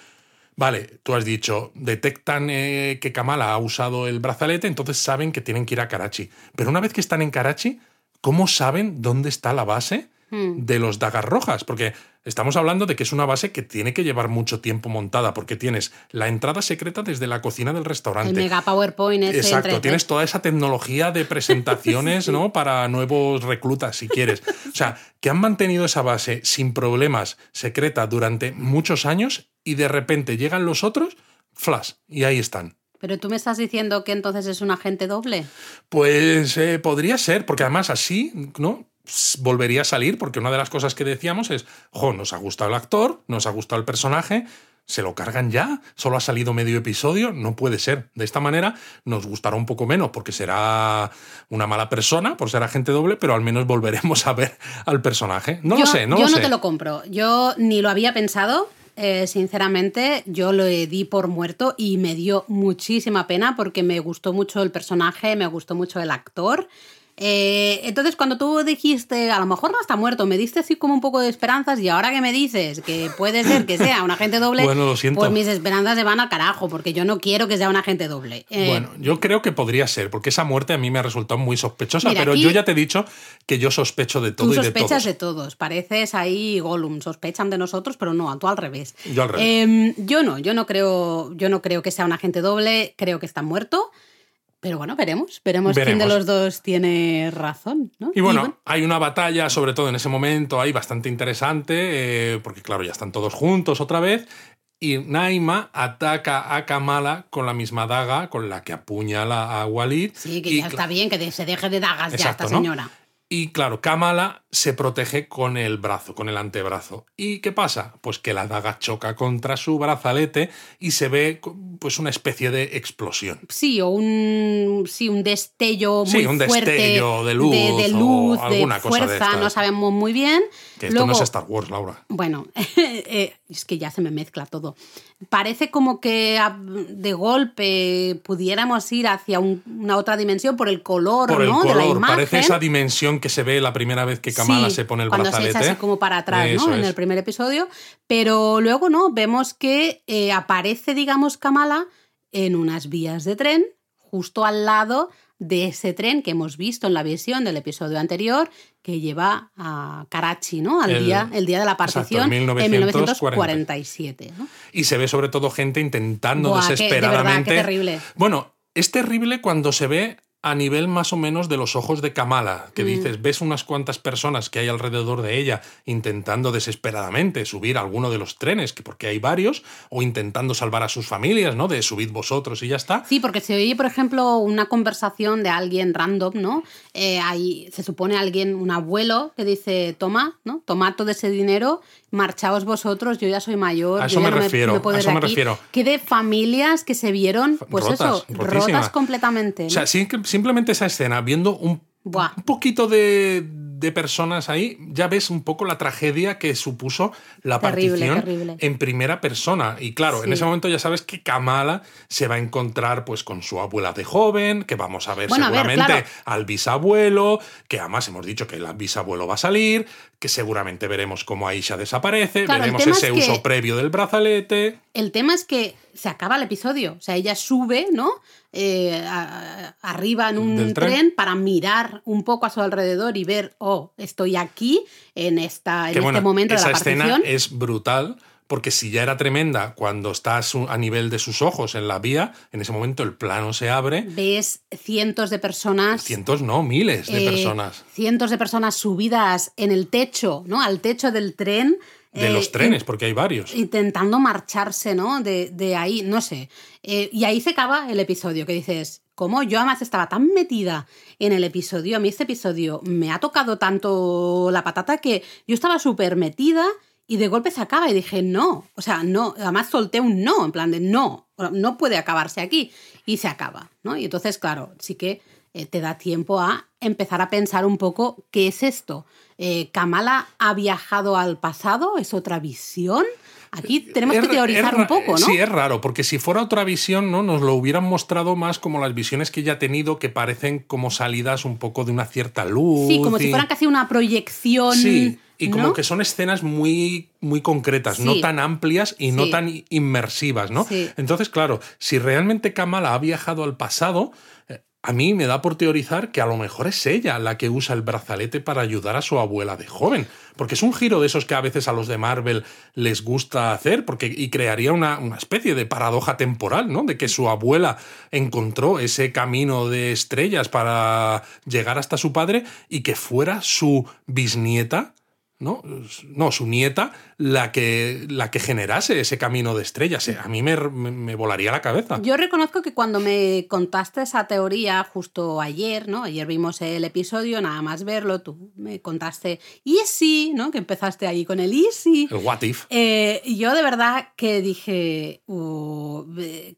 Speaker 1: vale, tú has dicho, detectan eh, que Kamala ha usado el brazalete, entonces saben que tienen que ir a Karachi. Pero una vez que están en Karachi, ¿cómo saben dónde está la base?
Speaker 2: Hmm.
Speaker 1: de los dagas rojas, porque estamos hablando de que es una base que tiene que llevar mucho tiempo montada, porque tienes la entrada secreta desde la cocina del
Speaker 2: El
Speaker 1: restaurante.
Speaker 2: mega PowerPoint ese
Speaker 1: Exacto,
Speaker 2: entre-
Speaker 1: tienes toda esa tecnología de presentaciones, ¿no? Para nuevos reclutas, si quieres. O sea, que han mantenido esa base sin problemas, secreta, durante muchos años y de repente llegan los otros, flash, y ahí están.
Speaker 2: Pero tú me estás diciendo que entonces es un agente doble.
Speaker 1: Pues eh, podría ser, porque además así, ¿no? Volvería a salir, porque una de las cosas que decíamos es, jo, nos ha gustado el actor, nos ha gustado el personaje, se lo cargan ya, solo ha salido medio episodio, no puede ser. De esta manera nos gustará un poco menos, porque será una mala persona por ser agente doble, pero al menos volveremos a ver al personaje. No
Speaker 2: yo,
Speaker 1: lo sé, no
Speaker 2: yo
Speaker 1: lo
Speaker 2: no
Speaker 1: sé.
Speaker 2: te lo compro. Yo ni lo había pensado. eh, sinceramente, yo lo di por muerto y me dio muchísima pena porque me gustó mucho el personaje, me gustó mucho el actor. Eh, entonces, cuando tú dijiste, a lo mejor no está muerto, me diste así como un poco de esperanzas y ahora que me dices que puede ser que sea un agente doble,
Speaker 1: Bueno, lo siento.
Speaker 2: pues mis esperanzas se van al carajo porque yo no quiero que sea un agente doble. Eh,
Speaker 1: Bueno, yo creo que podría ser, porque esa muerte a mí me ha resultado muy sospechosa,
Speaker 2: Mira,
Speaker 1: pero yo ya te he dicho que yo sospecho de todo
Speaker 2: Tú
Speaker 1: y de
Speaker 2: sospechas
Speaker 1: todos.
Speaker 2: de todos. Pareces ahí Gollum. Sospechan de nosotros, pero no, tú al revés.
Speaker 1: Yo al revés.
Speaker 2: Em, yo no, yo no creo, yo no creo que sea un agente doble. Creo que está muerto. Pero bueno, veremos. Veremos, quién de
Speaker 1: Veremos.
Speaker 2: los dos tiene razón, ¿no?
Speaker 1: Y bueno, hay una batalla, sobre todo en ese momento, ahí bastante interesante, eh, porque claro, ya están todos juntos otra vez. Y Naima ataca a Kamala con la misma daga con la que apuñala a Walid.
Speaker 2: sí, que
Speaker 1: y
Speaker 2: ya está bien, que se deje de dagas ya esta
Speaker 1: ¿no? Y claro, Kamala se protege con el brazo, con el antebrazo. ¿Y qué pasa? Pues que la daga choca contra su brazalete y se ve pues una especie de explosión.
Speaker 2: Sí, o un, sí, un destello muy
Speaker 1: sí, un
Speaker 2: fuerte
Speaker 1: destello de luz,
Speaker 2: de, de luz,
Speaker 1: o alguna
Speaker 2: de
Speaker 1: cosa de
Speaker 2: fuerza, no sabemos muy bien.
Speaker 1: Que esto
Speaker 2: Luego,
Speaker 1: no es Star Wars, Laura.
Speaker 2: Bueno, eh, es que ya se me mezcla todo. Parece como que a- de golpe pudiéramos ir hacia un- una otra dimensión por el color,
Speaker 1: Por el
Speaker 2: ¿no? de la
Speaker 1: color,
Speaker 2: imagen.
Speaker 1: parece esa dimensión que se ve la primera vez que Kamala
Speaker 2: Sí,
Speaker 1: se pone el
Speaker 2: cuando
Speaker 1: brazalete.
Speaker 2: se echa así como para atrás,
Speaker 1: Eso
Speaker 2: ¿no? En el primer episodio. Pero luego, ¿no? Vemos que eh, aparece, digamos, Kamala en unas vías de tren, justo al lado de ese tren que hemos visto en la visión del episodio anterior, que lleva a Karachi, ¿no? Al
Speaker 1: El-
Speaker 2: día, el día de la
Speaker 1: exacto,
Speaker 2: partición
Speaker 1: en
Speaker 2: en 1947. ¿no?
Speaker 1: Y se ve sobre todo gente intentando
Speaker 2: Buah, qué- de
Speaker 1: desesperadamente.
Speaker 2: verdad, qué terrible.
Speaker 1: Bueno, es terrible cuando se ve a nivel más o menos de los ojos de Kamala, que
Speaker 2: Mm.
Speaker 1: dices, ves unas cuantas personas que hay alrededor de ella intentando desesperadamente subir a alguno de los trenes, que porque hay varios, o intentando salvar a sus familias, ¿no? De subid vosotros y ya está.
Speaker 2: Sí, porque se oye, por ejemplo, una conversación de alguien random, ¿no? Eh, ahí se supone alguien, un abuelo, que dice, toma, ¿no? Tomad todo ese dinero, marchaos vosotros, yo ya soy mayor,
Speaker 1: A eso me
Speaker 2: no
Speaker 1: refiero,
Speaker 2: me
Speaker 1: a eso me
Speaker 2: aquí".
Speaker 1: refiero.
Speaker 2: Que de familias que se vieron, pues
Speaker 1: Rotas,
Speaker 2: eso, rotas completamente.
Speaker 1: O sea, sí que simplemente esa escena, viendo un,
Speaker 2: Buah.
Speaker 1: un poquito de, de personas ahí, ya ves un poco la tragedia que supuso la
Speaker 2: Terrible,
Speaker 1: partición
Speaker 2: terrible.
Speaker 1: en primera persona. Y claro, en ese momento ya sabes que Kamala se va a encontrar pues con su abuela de joven, que vamos a ver
Speaker 2: Bueno, a ver,
Speaker 1: seguramente
Speaker 2: claro.
Speaker 1: al bisabuelo, que además hemos dicho que el bisabuelo va a salir, que seguramente veremos cómo Aisha desaparece,
Speaker 2: Claro,
Speaker 1: veremos ese
Speaker 2: es que-
Speaker 1: uso previo del brazalete.
Speaker 2: El tema es que se acaba el episodio. O sea, ella sube, ¿no? Eh, a- a- arriba en un tren.
Speaker 1: tren.
Speaker 2: para mirar un poco a su alrededor y ver, oh, estoy aquí en, esta, en
Speaker 1: que
Speaker 2: este
Speaker 1: bueno,
Speaker 2: momento de
Speaker 1: esa
Speaker 2: la
Speaker 1: escena
Speaker 2: partición.
Speaker 1: es brutal porque si ya era tremenda cuando estás a nivel de sus ojos en la vía, en ese momento el plano se abre,
Speaker 2: Ves cientos de personas.
Speaker 1: cientos no, miles de
Speaker 2: eh,
Speaker 1: personas
Speaker 2: Cientos de personas subidas en el techo, ¿no? Al techo del tren.
Speaker 1: de
Speaker 2: eh,
Speaker 1: los trenes, porque hay varios.
Speaker 2: intentando marcharse, ¿no? De, de ahí, no sé. Eh, y ahí se acaba el episodio, que dices, como yo además estaba tan metida en el episodio, a mí este episodio me ha tocado tanto la patata que yo estaba súper metida y de golpe se acaba y dije, no, o sea, no, además solté un no, en plan de no, no puede acabarse aquí y se acaba, ¿no? Y entonces, claro, sí que eh, te da tiempo a empezar a pensar un poco qué es esto. Eh, ¿Kamala ha viajado al pasado? ¿Es otra visión? Aquí tenemos
Speaker 1: Es
Speaker 2: que teorizar
Speaker 1: es
Speaker 2: un poco, ¿no?
Speaker 1: Sí, es raro, porque si fuera otra visión, ¿no? Nos lo hubieran mostrado más como las visiones que ya ha tenido, que parecen como salidas un poco de una cierta luz.
Speaker 2: Sí, como si fueran casi una proyección.
Speaker 1: Sí, y como
Speaker 2: ¿no?
Speaker 1: que son escenas muy, muy concretas, no tan amplias y no tan inmersivas, ¿no?
Speaker 2: Sí.
Speaker 1: Entonces, claro, si realmente Kamala ha viajado al pasado, eh, a mí me da por teorizar que a lo mejor es ella la que usa el brazalete para ayudar a su abuela de joven. Porque es un giro de esos que a veces a los de Marvel les gusta hacer, porque, y crearía una, una especie de paradoja temporal, ¿no? De que su abuela encontró ese camino de estrellas para llegar hasta su padre y que fuera su bisnieta ¿no? No, su nieta, la que, la que generase ese camino de estrellas. Eh, A mí me, me- me volaría la cabeza.
Speaker 2: Yo reconozco que cuando me contaste esa teoría justo ayer, ¿no? Ayer vimos el episodio, nada más verlo, tú me contaste Easy, ¿no? Que empezaste ahí con el Easy.
Speaker 1: El what if.
Speaker 2: Eh, yo de verdad que dije, "Uh,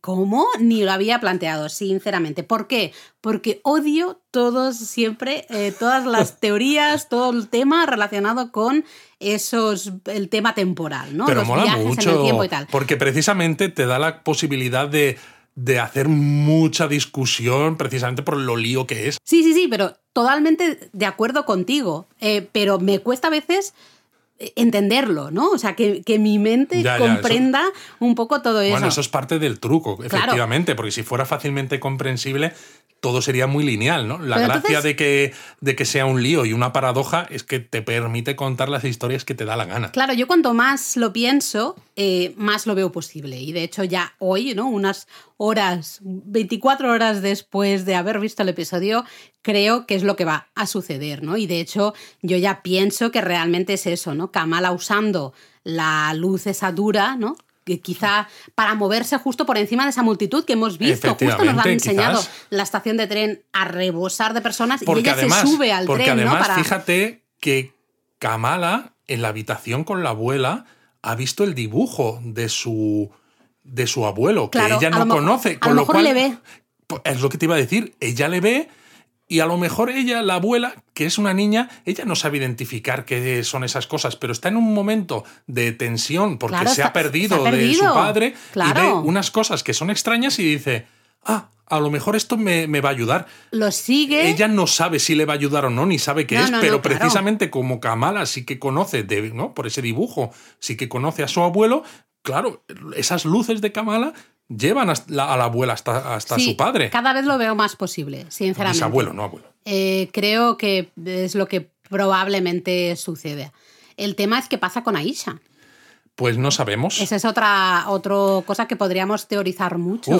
Speaker 2: ¿cómo? Ni lo había planteado, sinceramente. ¿Por qué? Porque odio todos siempre, eh, todas las teorías, todo el tema relacionado con esos, el tema temporal, ¿no?
Speaker 1: Pero
Speaker 2: Los
Speaker 1: mola
Speaker 2: viajes
Speaker 1: mucho.
Speaker 2: en el tiempo y tal.
Speaker 1: Porque precisamente te da la posibilidad de, de hacer mucha discusión, precisamente por lo lío que es.
Speaker 2: Sí, sí, sí, pero totalmente de acuerdo contigo. Eh, pero me cuesta a veces eh, entenderlo, ¿no? O sea, que, que mi mente
Speaker 1: Ya, ya,
Speaker 2: comprenda un poco todo eso.
Speaker 1: Bueno, eso es parte del truco, efectivamente, porque si fuera fácilmente comprensible, todo sería muy lineal, ¿no? La
Speaker 2: Pero
Speaker 1: gracia
Speaker 2: entonces-
Speaker 1: de, que, de que sea un lío y una paradoja es que te permite contar las historias que te da la gana.
Speaker 2: Claro, yo cuanto más lo pienso, eh, más lo veo posible. Y de hecho ya hoy, ¿no? Unas horas, 24 horas después de haber visto el episodio, creo que es lo que va a suceder, ¿no? Y de hecho yo ya pienso que realmente es eso, ¿no? Kamala usando la luz esa dura, ¿no? Quizá para moverse justo por encima de esa multitud que hemos visto. Justo nos han enseñado la estación de tren a rebosar de personas y ella se sube al
Speaker 1: porque
Speaker 2: tren.
Speaker 1: Además, fíjate que Kamala en la habitación con la abuela ha visto el dibujo de su de su abuelo, que ella no conoce.
Speaker 2: Con a lo, mejor le ve.
Speaker 1: Es lo que te iba a decir. Ella le ve y a lo mejor ella, la abuela, que es una niña, ella no sabe identificar qué son esas cosas, pero está en un momento de tensión porque se, ha perdido de su padre y ve unas cosas que son extrañas y dice, ah, a lo mejor esto me, va a ayudar.
Speaker 2: Lo sigue.
Speaker 1: Ella no sabe si le va a ayudar o no, ni sabe qué es, pero precisamente como Kamala sí que conoce, ¿no? por ese dibujo, sí que conoce a su abuelo, claro, esas luces de Kamala llevan a la, abuela hasta, hasta su padre.
Speaker 2: Cada vez lo veo más posible, sinceramente. Es
Speaker 1: abuelo, no abuelo.
Speaker 2: Eh, creo que es lo que probablemente sucede. El tema es qué pasa con Aisha.
Speaker 1: Pues no sabemos.
Speaker 2: Esa es otra, otra cosa que podríamos teorizar mucho.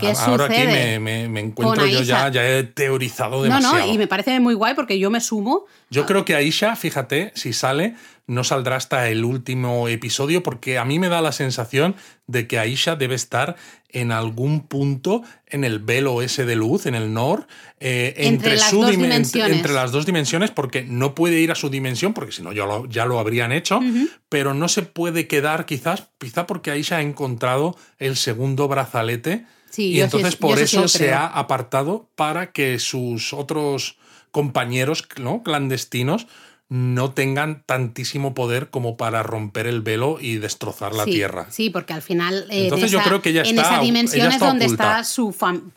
Speaker 2: ¿Qué
Speaker 1: ahora aquí me, encuentro yo ya, ya he teorizado demasiado.
Speaker 2: No, no, y me parece muy guay porque yo me sumo.
Speaker 1: Yo creo que Aisha, fíjate, si sale, no saldrá hasta el último episodio porque a mí me da la sensación de que Aisha debe estar en algún punto en el velo ese de luz, en el Nor,
Speaker 2: eh, entre, las dos dimensiones.
Speaker 1: Entre, las dos dimensiones porque no puede ir a su dimensión porque si no ya lo, ya lo habrían hecho, pero no se puede quedar quizás, quizá porque Aisha ha encontrado el segundo brazalete y entonces por eso se ha apartado para que sus otros compañeros ¿no? clandestinos no tengan tantísimo poder como para romper el velo y destrozar la Tierra.
Speaker 2: Sí, porque al final eh, Entonces yo creo que en esa dimensión es donde está su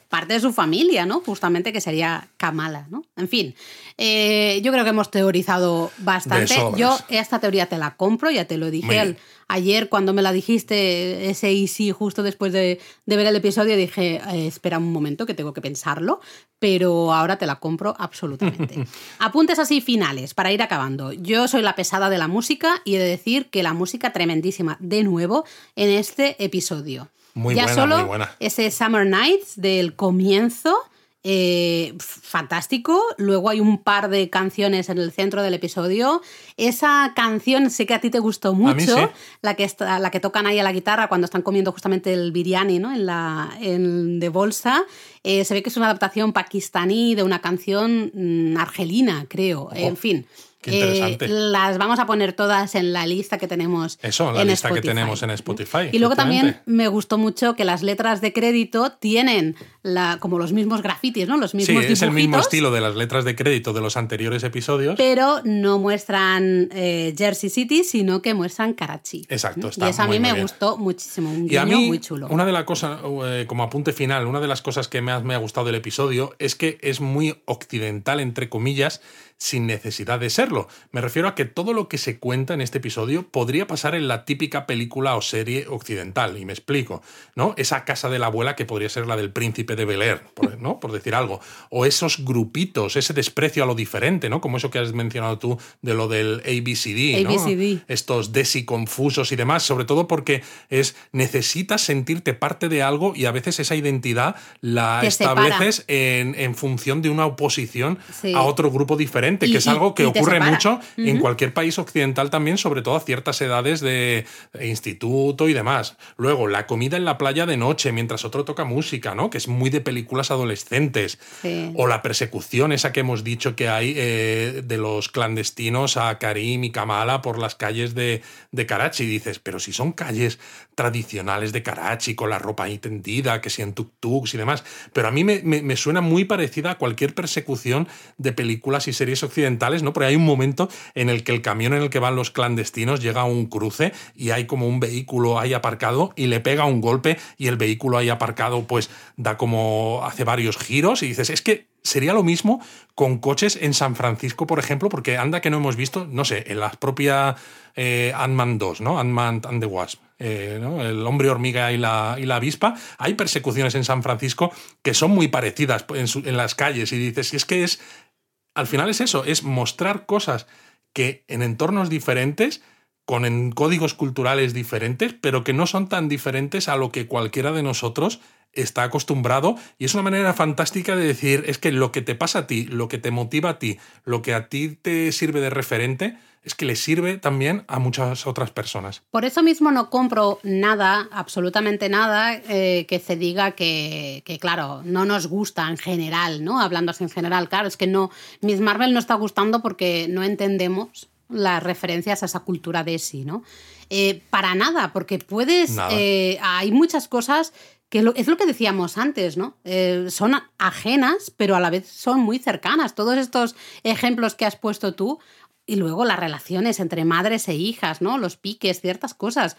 Speaker 2: parte de su familia, ¿no? Justamente que sería Kamala, ¿no? En fin, eh, yo creo que hemos teorizado bastante. Yo esta teoría te la compro, ya te lo dije ayer cuando me la dijiste, ese y sí, justo después de, ver el episodio, dije, eh, espera un momento que tengo que pensarlo, pero ahora te la compro absolutamente. Apuntes así finales para ir acabando. Yo soy la pesada de la música y he de decir que la música tremendísima, de nuevo, en este episodio.
Speaker 1: Muy
Speaker 2: ya
Speaker 1: buena,
Speaker 2: solo
Speaker 1: muy buena.
Speaker 2: ese Summer Nights del comienzo eh, fantástico. Luego hay un par de canciones en el centro del episodio. Esa canción sé que a ti te gustó mucho, la, que está, la que tocan ahí a la guitarra cuando están comiendo justamente el biryani ¿no? en la, en, de bolsa. Eh, se ve que es una adaptación pakistaní de una canción mm, argelina, creo. En fin.
Speaker 1: Eh,
Speaker 2: las vamos a poner todas en la lista que tenemos.
Speaker 1: Eso, la lista que tenemos en Spotify.
Speaker 2: Y luego también me gustó mucho que las letras de crédito tienen la, como los mismos grafitis, ¿no? Los mismos
Speaker 1: sí, es el mismo estilo de las letras de crédito de los anteriores episodios.
Speaker 2: Pero no muestran eh, Jersey City, sino que muestran Karachi.
Speaker 1: Exacto,
Speaker 2: está Y eso a mí me gustó muchísimo. Un y a mí, muy chulo.
Speaker 1: Una de las cosas, eh, como apunte final, una de las cosas que más me ha gustado del episodio es que es muy occidental, entre comillas, sin necesidad de serlo. Me refiero a que todo lo que se cuenta en este episodio podría pasar en la típica película o serie occidental, y me explico, ¿no? Esa casa de la abuela que podría ser la del príncipe de Bel Air, por, ¿no? Por decir algo. O esos grupitos, ese desprecio a lo diferente, ¿no? Como eso que has mencionado tú de lo del ABCD,
Speaker 2: ¿no?
Speaker 1: Estos desi confusos y demás, sobre todo porque es necesitas sentirte parte de algo y a veces esa identidad la estableces en, función de una oposición a otro grupo diferente que es algo que ocurre mucho en cualquier país occidental también, sobre todo a ciertas edades de instituto y demás. Luego, la comida en la playa de noche mientras otro toca música, ¿no? Que es muy de películas adolescentes. O la persecución esa que hemos dicho que hay eh, de los clandestinos a Karim y Kamala por las calles de, de Karachi. Y dices, pero si son calles tradicionales de Karachi, con la ropa ahí tendida, que sean tuk-tuks y demás. Pero a mí me, me, suena muy parecida a cualquier persecución de películas y series occidentales, ¿no? Porque hay un momento en el que el camión en el que van los clandestinos llega a un cruce y hay como un vehículo ahí aparcado y le pega un golpe y el vehículo ahí aparcado pues da como hace varios giros y dices, es que sería lo mismo con coches en San Francisco, por ejemplo, porque anda que no hemos visto, no sé, en la propia eh, Ant-Man 2, ¿no? Ant-Man and the Wasp. Eh, el hombre hormiga y la, y la avispa, hay persecuciones en San Francisco que son muy parecidas en, las calles y dices, es que es, al final es eso, es mostrar cosas que en entornos diferentes, con códigos culturales diferentes, pero que no son tan diferentes a lo que cualquiera de nosotros está acostumbrado. Y es una manera fantástica de decir, es que lo que te pasa a ti, lo que te motiva a ti, lo que a ti te sirve de referente, es que le sirve también a muchas otras personas.
Speaker 2: Por eso mismo no compro nada, absolutamente nada, eh, que se diga que, que, claro, no nos gusta en general, ¿no? Hablando así en general, claro, es que no, Miss Marvel no está gustando porque no entendemos las referencias a esa cultura de sí, ¿no? Eh, para nada, porque puedes, eh, hay muchas cosas que es lo que decíamos antes, ¿no? Eh, son ajenas, pero a la vez son muy cercanas. Todos estos ejemplos que has puesto tú, y luego las relaciones entre madres e hijas, ¿no? Los piques, ciertas cosas.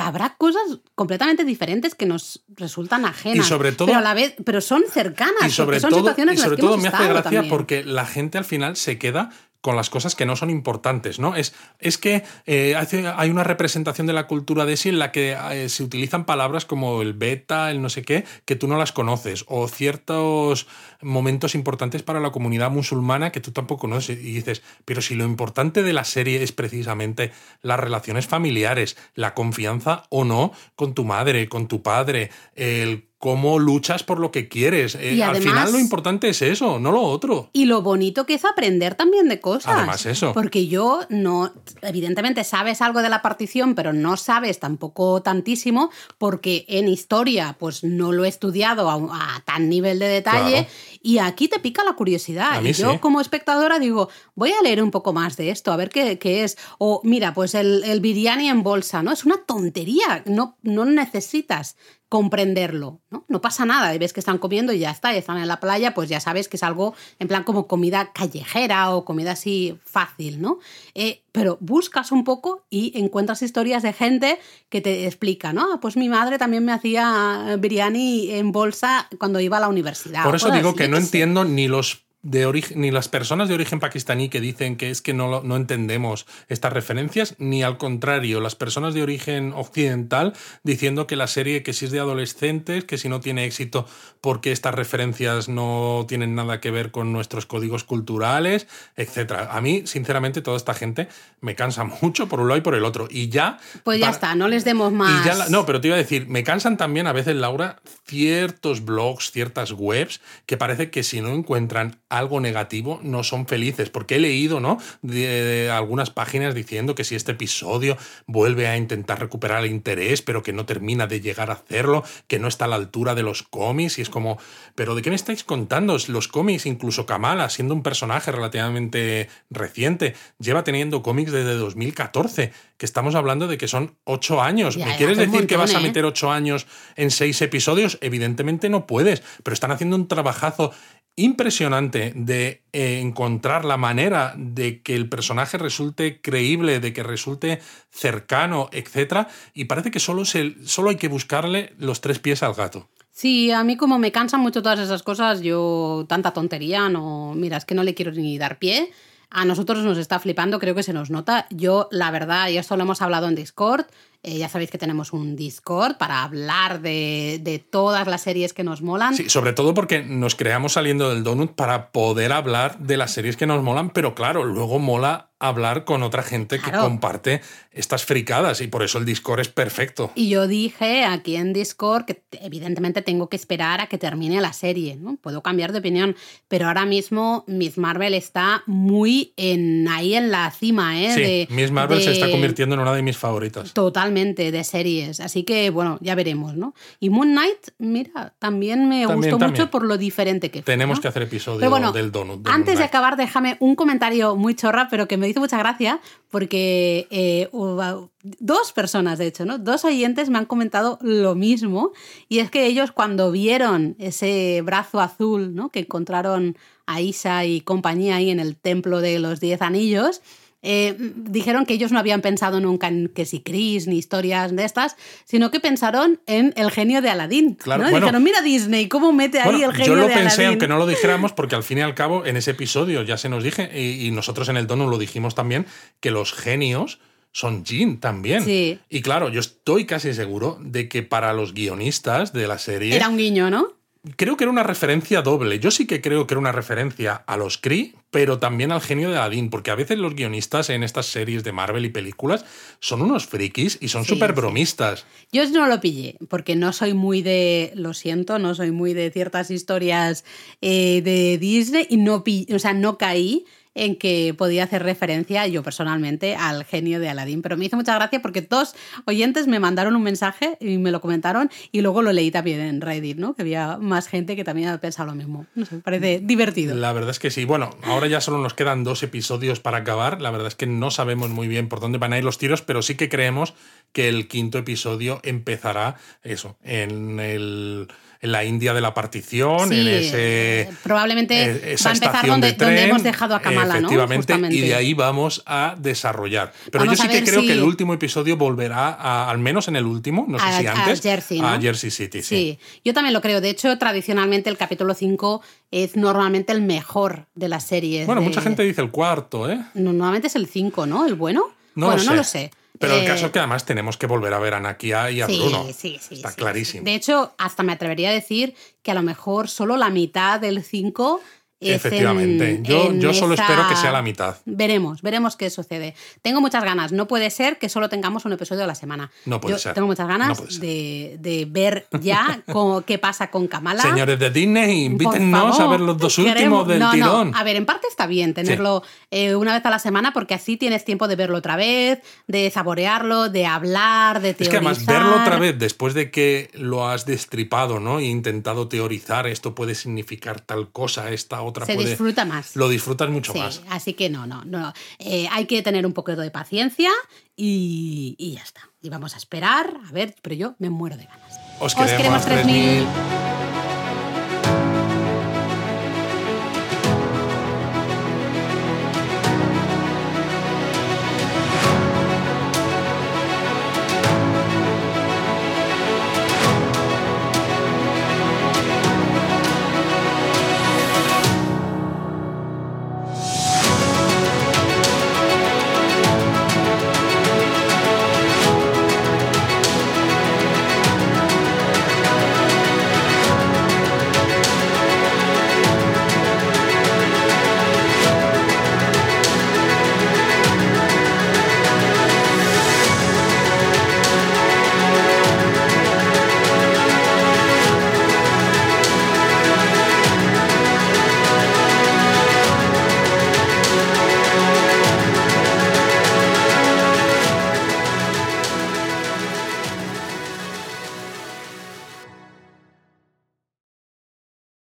Speaker 2: habrá cosas completamente diferentes que nos resultan ajenas. sobre todo, pero a la vez, pero son cercanas. Y sobre son
Speaker 1: todo,
Speaker 2: situaciones
Speaker 1: y sobre todo me hace gracia porque la gente al final se queda con las cosas que no son importantes, ¿no? Es, es que eh, hay una representación de la cultura de sí en la que eh, se utilizan palabras como el beta, el no sé qué, que tú no las conoces, o ciertos momentos importantes para la comunidad musulmana que tú tampoco conoces. Y dices, pero si lo importante de la serie es precisamente las relaciones familiares, la confianza o no con tu madre, con tu padre, el cómo luchas por lo que quieres. Eh, al final lo importante es eso, no lo otro.
Speaker 2: Y lo bonito que es aprender también de cosas.
Speaker 1: Además eso.
Speaker 2: Porque yo no, evidentemente sabes algo de la partición, pero no sabes tampoco tantísimo, porque en historia pues no lo he estudiado a, tan nivel de detalle. Y aquí te pica la curiosidad. y yo como espectadora digo, voy a leer un poco más de esto, a ver qué, es. O mira, pues el, el biryani en bolsa, ¿no? Es una tontería, no, no necesitas comprenderlo, ¿no? No pasa nada, ves que están comiendo y ya está, y están en la playa, pues ya sabes que es algo en plan como comida callejera o comida así fácil, ¿no? Eh, pero buscas un poco y encuentras historias de gente que te explica, ¿no? Ah, pues mi madre también me hacía biryani en bolsa cuando iba a la universidad.
Speaker 1: Por eso digo que no entiendo ni los de origen, ni las personas de origen pakistaní que dicen que es que no, no entendemos estas referencias, ni al contrario, las personas de origen occidental diciendo que la serie que si es de adolescentes, que si no tiene éxito porque estas referencias no tienen nada que ver con nuestros códigos culturales, etc. A mí, sinceramente, toda esta gente me cansa mucho por un lado y por el otro. Y ya...
Speaker 2: Pues ya está, no les demos más...
Speaker 1: no, pero te iba a decir, me cansan también a veces, Laura, ciertos blogs, ciertas webs que parece que si no encuentran algo negativo no son felices, porque he leído, ¿no? De, algunas páginas diciendo que si este episodio vuelve a intentar recuperar el interés, pero que no termina de llegar a hacerlo, que no está a la altura de los cómics, y es como, pero ¿de qué me estáis contando? Los cómics, incluso Kamala, siendo un personaje relativamente reciente, lleva teniendo cómics desde 2014, que estamos hablando de que son ocho años. ¿Me quieres decir que vas a ¿eh? meter ocho años en seis episodios? Evidentemente no puedes, pero están haciendo un trabajazo impresionante de eh, encontrar la manera de que el personaje resulte creíble, de que resulte cercano, etc. Y parece que solo, se, solo hay que buscarle los tres pies al gato.
Speaker 2: Sí, a mí como me cansan mucho todas esas cosas, yo tanta tontería, no, mira, es que no le quiero ni dar pie. A nosotros nos está flipando, creo que se nos nota. Yo, la verdad, y esto lo hemos hablado en Discord, eh, ya sabéis que tenemos un Discord para hablar de, de, todas las series que nos molan.
Speaker 1: Sí, sobre todo porque nos creamos saliendo del Donut para poder hablar de las series que nos molan, pero claro, luego mola hablar con otra gente que comparte estas fricadas y por eso el Discord es perfecto.
Speaker 2: Y yo dije aquí en Discord que evidentemente tengo que esperar a que termine la serie, ¿no? Puedo cambiar de opinión, pero ahora mismo Miss Marvel está muy en ahí en la cima, ¿eh?
Speaker 1: Sí, Miss Marvel se está convirtiendo en una de mis favoritas.
Speaker 2: Totalmente, de series, así que bueno, ya veremos, ¿no? Y Moon Knight, mira, también me gustó mucho por lo diferente que
Speaker 1: fue. Tenemos que hacer episodio del Donut.
Speaker 2: antes de acabar, déjame un comentario muy chorra, pero que me mucha gracia porque eh, dos personas, de hecho, ¿no? Dos oyentes me han comentado lo mismo y es que ellos cuando vieron ese brazo azul, ¿no? Que encontraron a Isa y compañía ahí en el templo de los diez anillos, eh, dijeron que ellos no habían pensado nunca en que si Chris ni historias de estas, sino que pensaron en el genio de Aladdin. Claro, dijeron, mira Disney, cómo mete ahí el genio de Aladdin. Yo lo pensé,
Speaker 1: aunque no lo dijéramos, porque al fin y al cabo en ese episodio ya se nos dije, y, nosotros en el tono lo dijimos también, que los genios son Jin también.
Speaker 2: Sí.
Speaker 1: Y claro, yo estoy casi seguro de que para los guionistas de la serie...
Speaker 2: Era un guiño, ¿no?
Speaker 1: Creo que era una referencia doble. Yo sí que creo que era una referencia a los Kree, pero también al genio de Aladdin, porque a veces los guionistas en estas series de Marvel y películas son unos frikis y son súper bromistas.
Speaker 2: Yo no lo pillé, porque no soy muy de, lo siento, no soy muy de ciertas historias eh, de Disney y no, o sea, no caí en que podía hacer referencia yo personalmente al genio de Aladdin. Pero me hizo mucha gracia porque dos oyentes me mandaron un mensaje y me lo comentaron y luego lo leí también en Reddit, ¿no? Que había más gente que también había pensado lo mismo. No sé, parece divertido.
Speaker 1: La verdad es que sí. Bueno, ahora ya solo nos quedan dos episodios para acabar. La verdad es que no sabemos muy bien por dónde van a ir los tiros, pero sí que creemos que el quinto episodio empezará eso, en el en la India de la partición, en ese.
Speaker 2: Probablemente eh, va a empezar donde, hemos dejado a Kamala,
Speaker 1: efectivamente, y de ahí vamos a desarrollar. Pero yo sí que creo que el último episodio volverá, al menos en el último, no sé si antes,
Speaker 2: a Jersey,
Speaker 1: a Jersey City.
Speaker 2: Sí. yo también lo creo. De hecho, tradicionalmente el capítulo 5 es normalmente el mejor de las series.
Speaker 1: Bueno, mucha gente dice el cuarto, ¿eh?
Speaker 2: Normalmente es el 5, ¿no? ¿El bueno? No bueno, no lo sé.
Speaker 1: Pero el caso es que además tenemos que volver a ver a Nakia y a Bruno. Sí, sí, Está clarísimo.
Speaker 2: De hecho, hasta me atrevería a decir que a lo mejor solo la mitad del 5
Speaker 1: Efectivamente, yo, yo solo espero que sea la mitad.
Speaker 2: Veremos, veremos qué sucede. Tengo muchas ganas, no puede ser que solo tengamos un episodio a la semana.
Speaker 1: No puede ser.
Speaker 2: Tengo muchas ganas de, ver ya qué pasa con Kamala.
Speaker 1: Señores de Disney, invítennos a ver los dos últimos del tirón.
Speaker 2: A ver, en parte está bien tenerlo eh, una vez a la semana porque así tienes tiempo de verlo otra vez, de saborearlo, de hablar, de teorizar. Es que además
Speaker 1: verlo otra vez después de que lo has destripado ¿no? e intentado teorizar, esto puede significar tal cosa, esta otra
Speaker 2: se disfruta más.
Speaker 1: Lo disfrutas mucho más.
Speaker 2: Así que no, no, no. Eh, hay que tener un poquito de paciencia y, ya está. Y vamos a esperar, a ver, pero yo me muero de ganas.
Speaker 1: Os queremos, Os queremos 3000.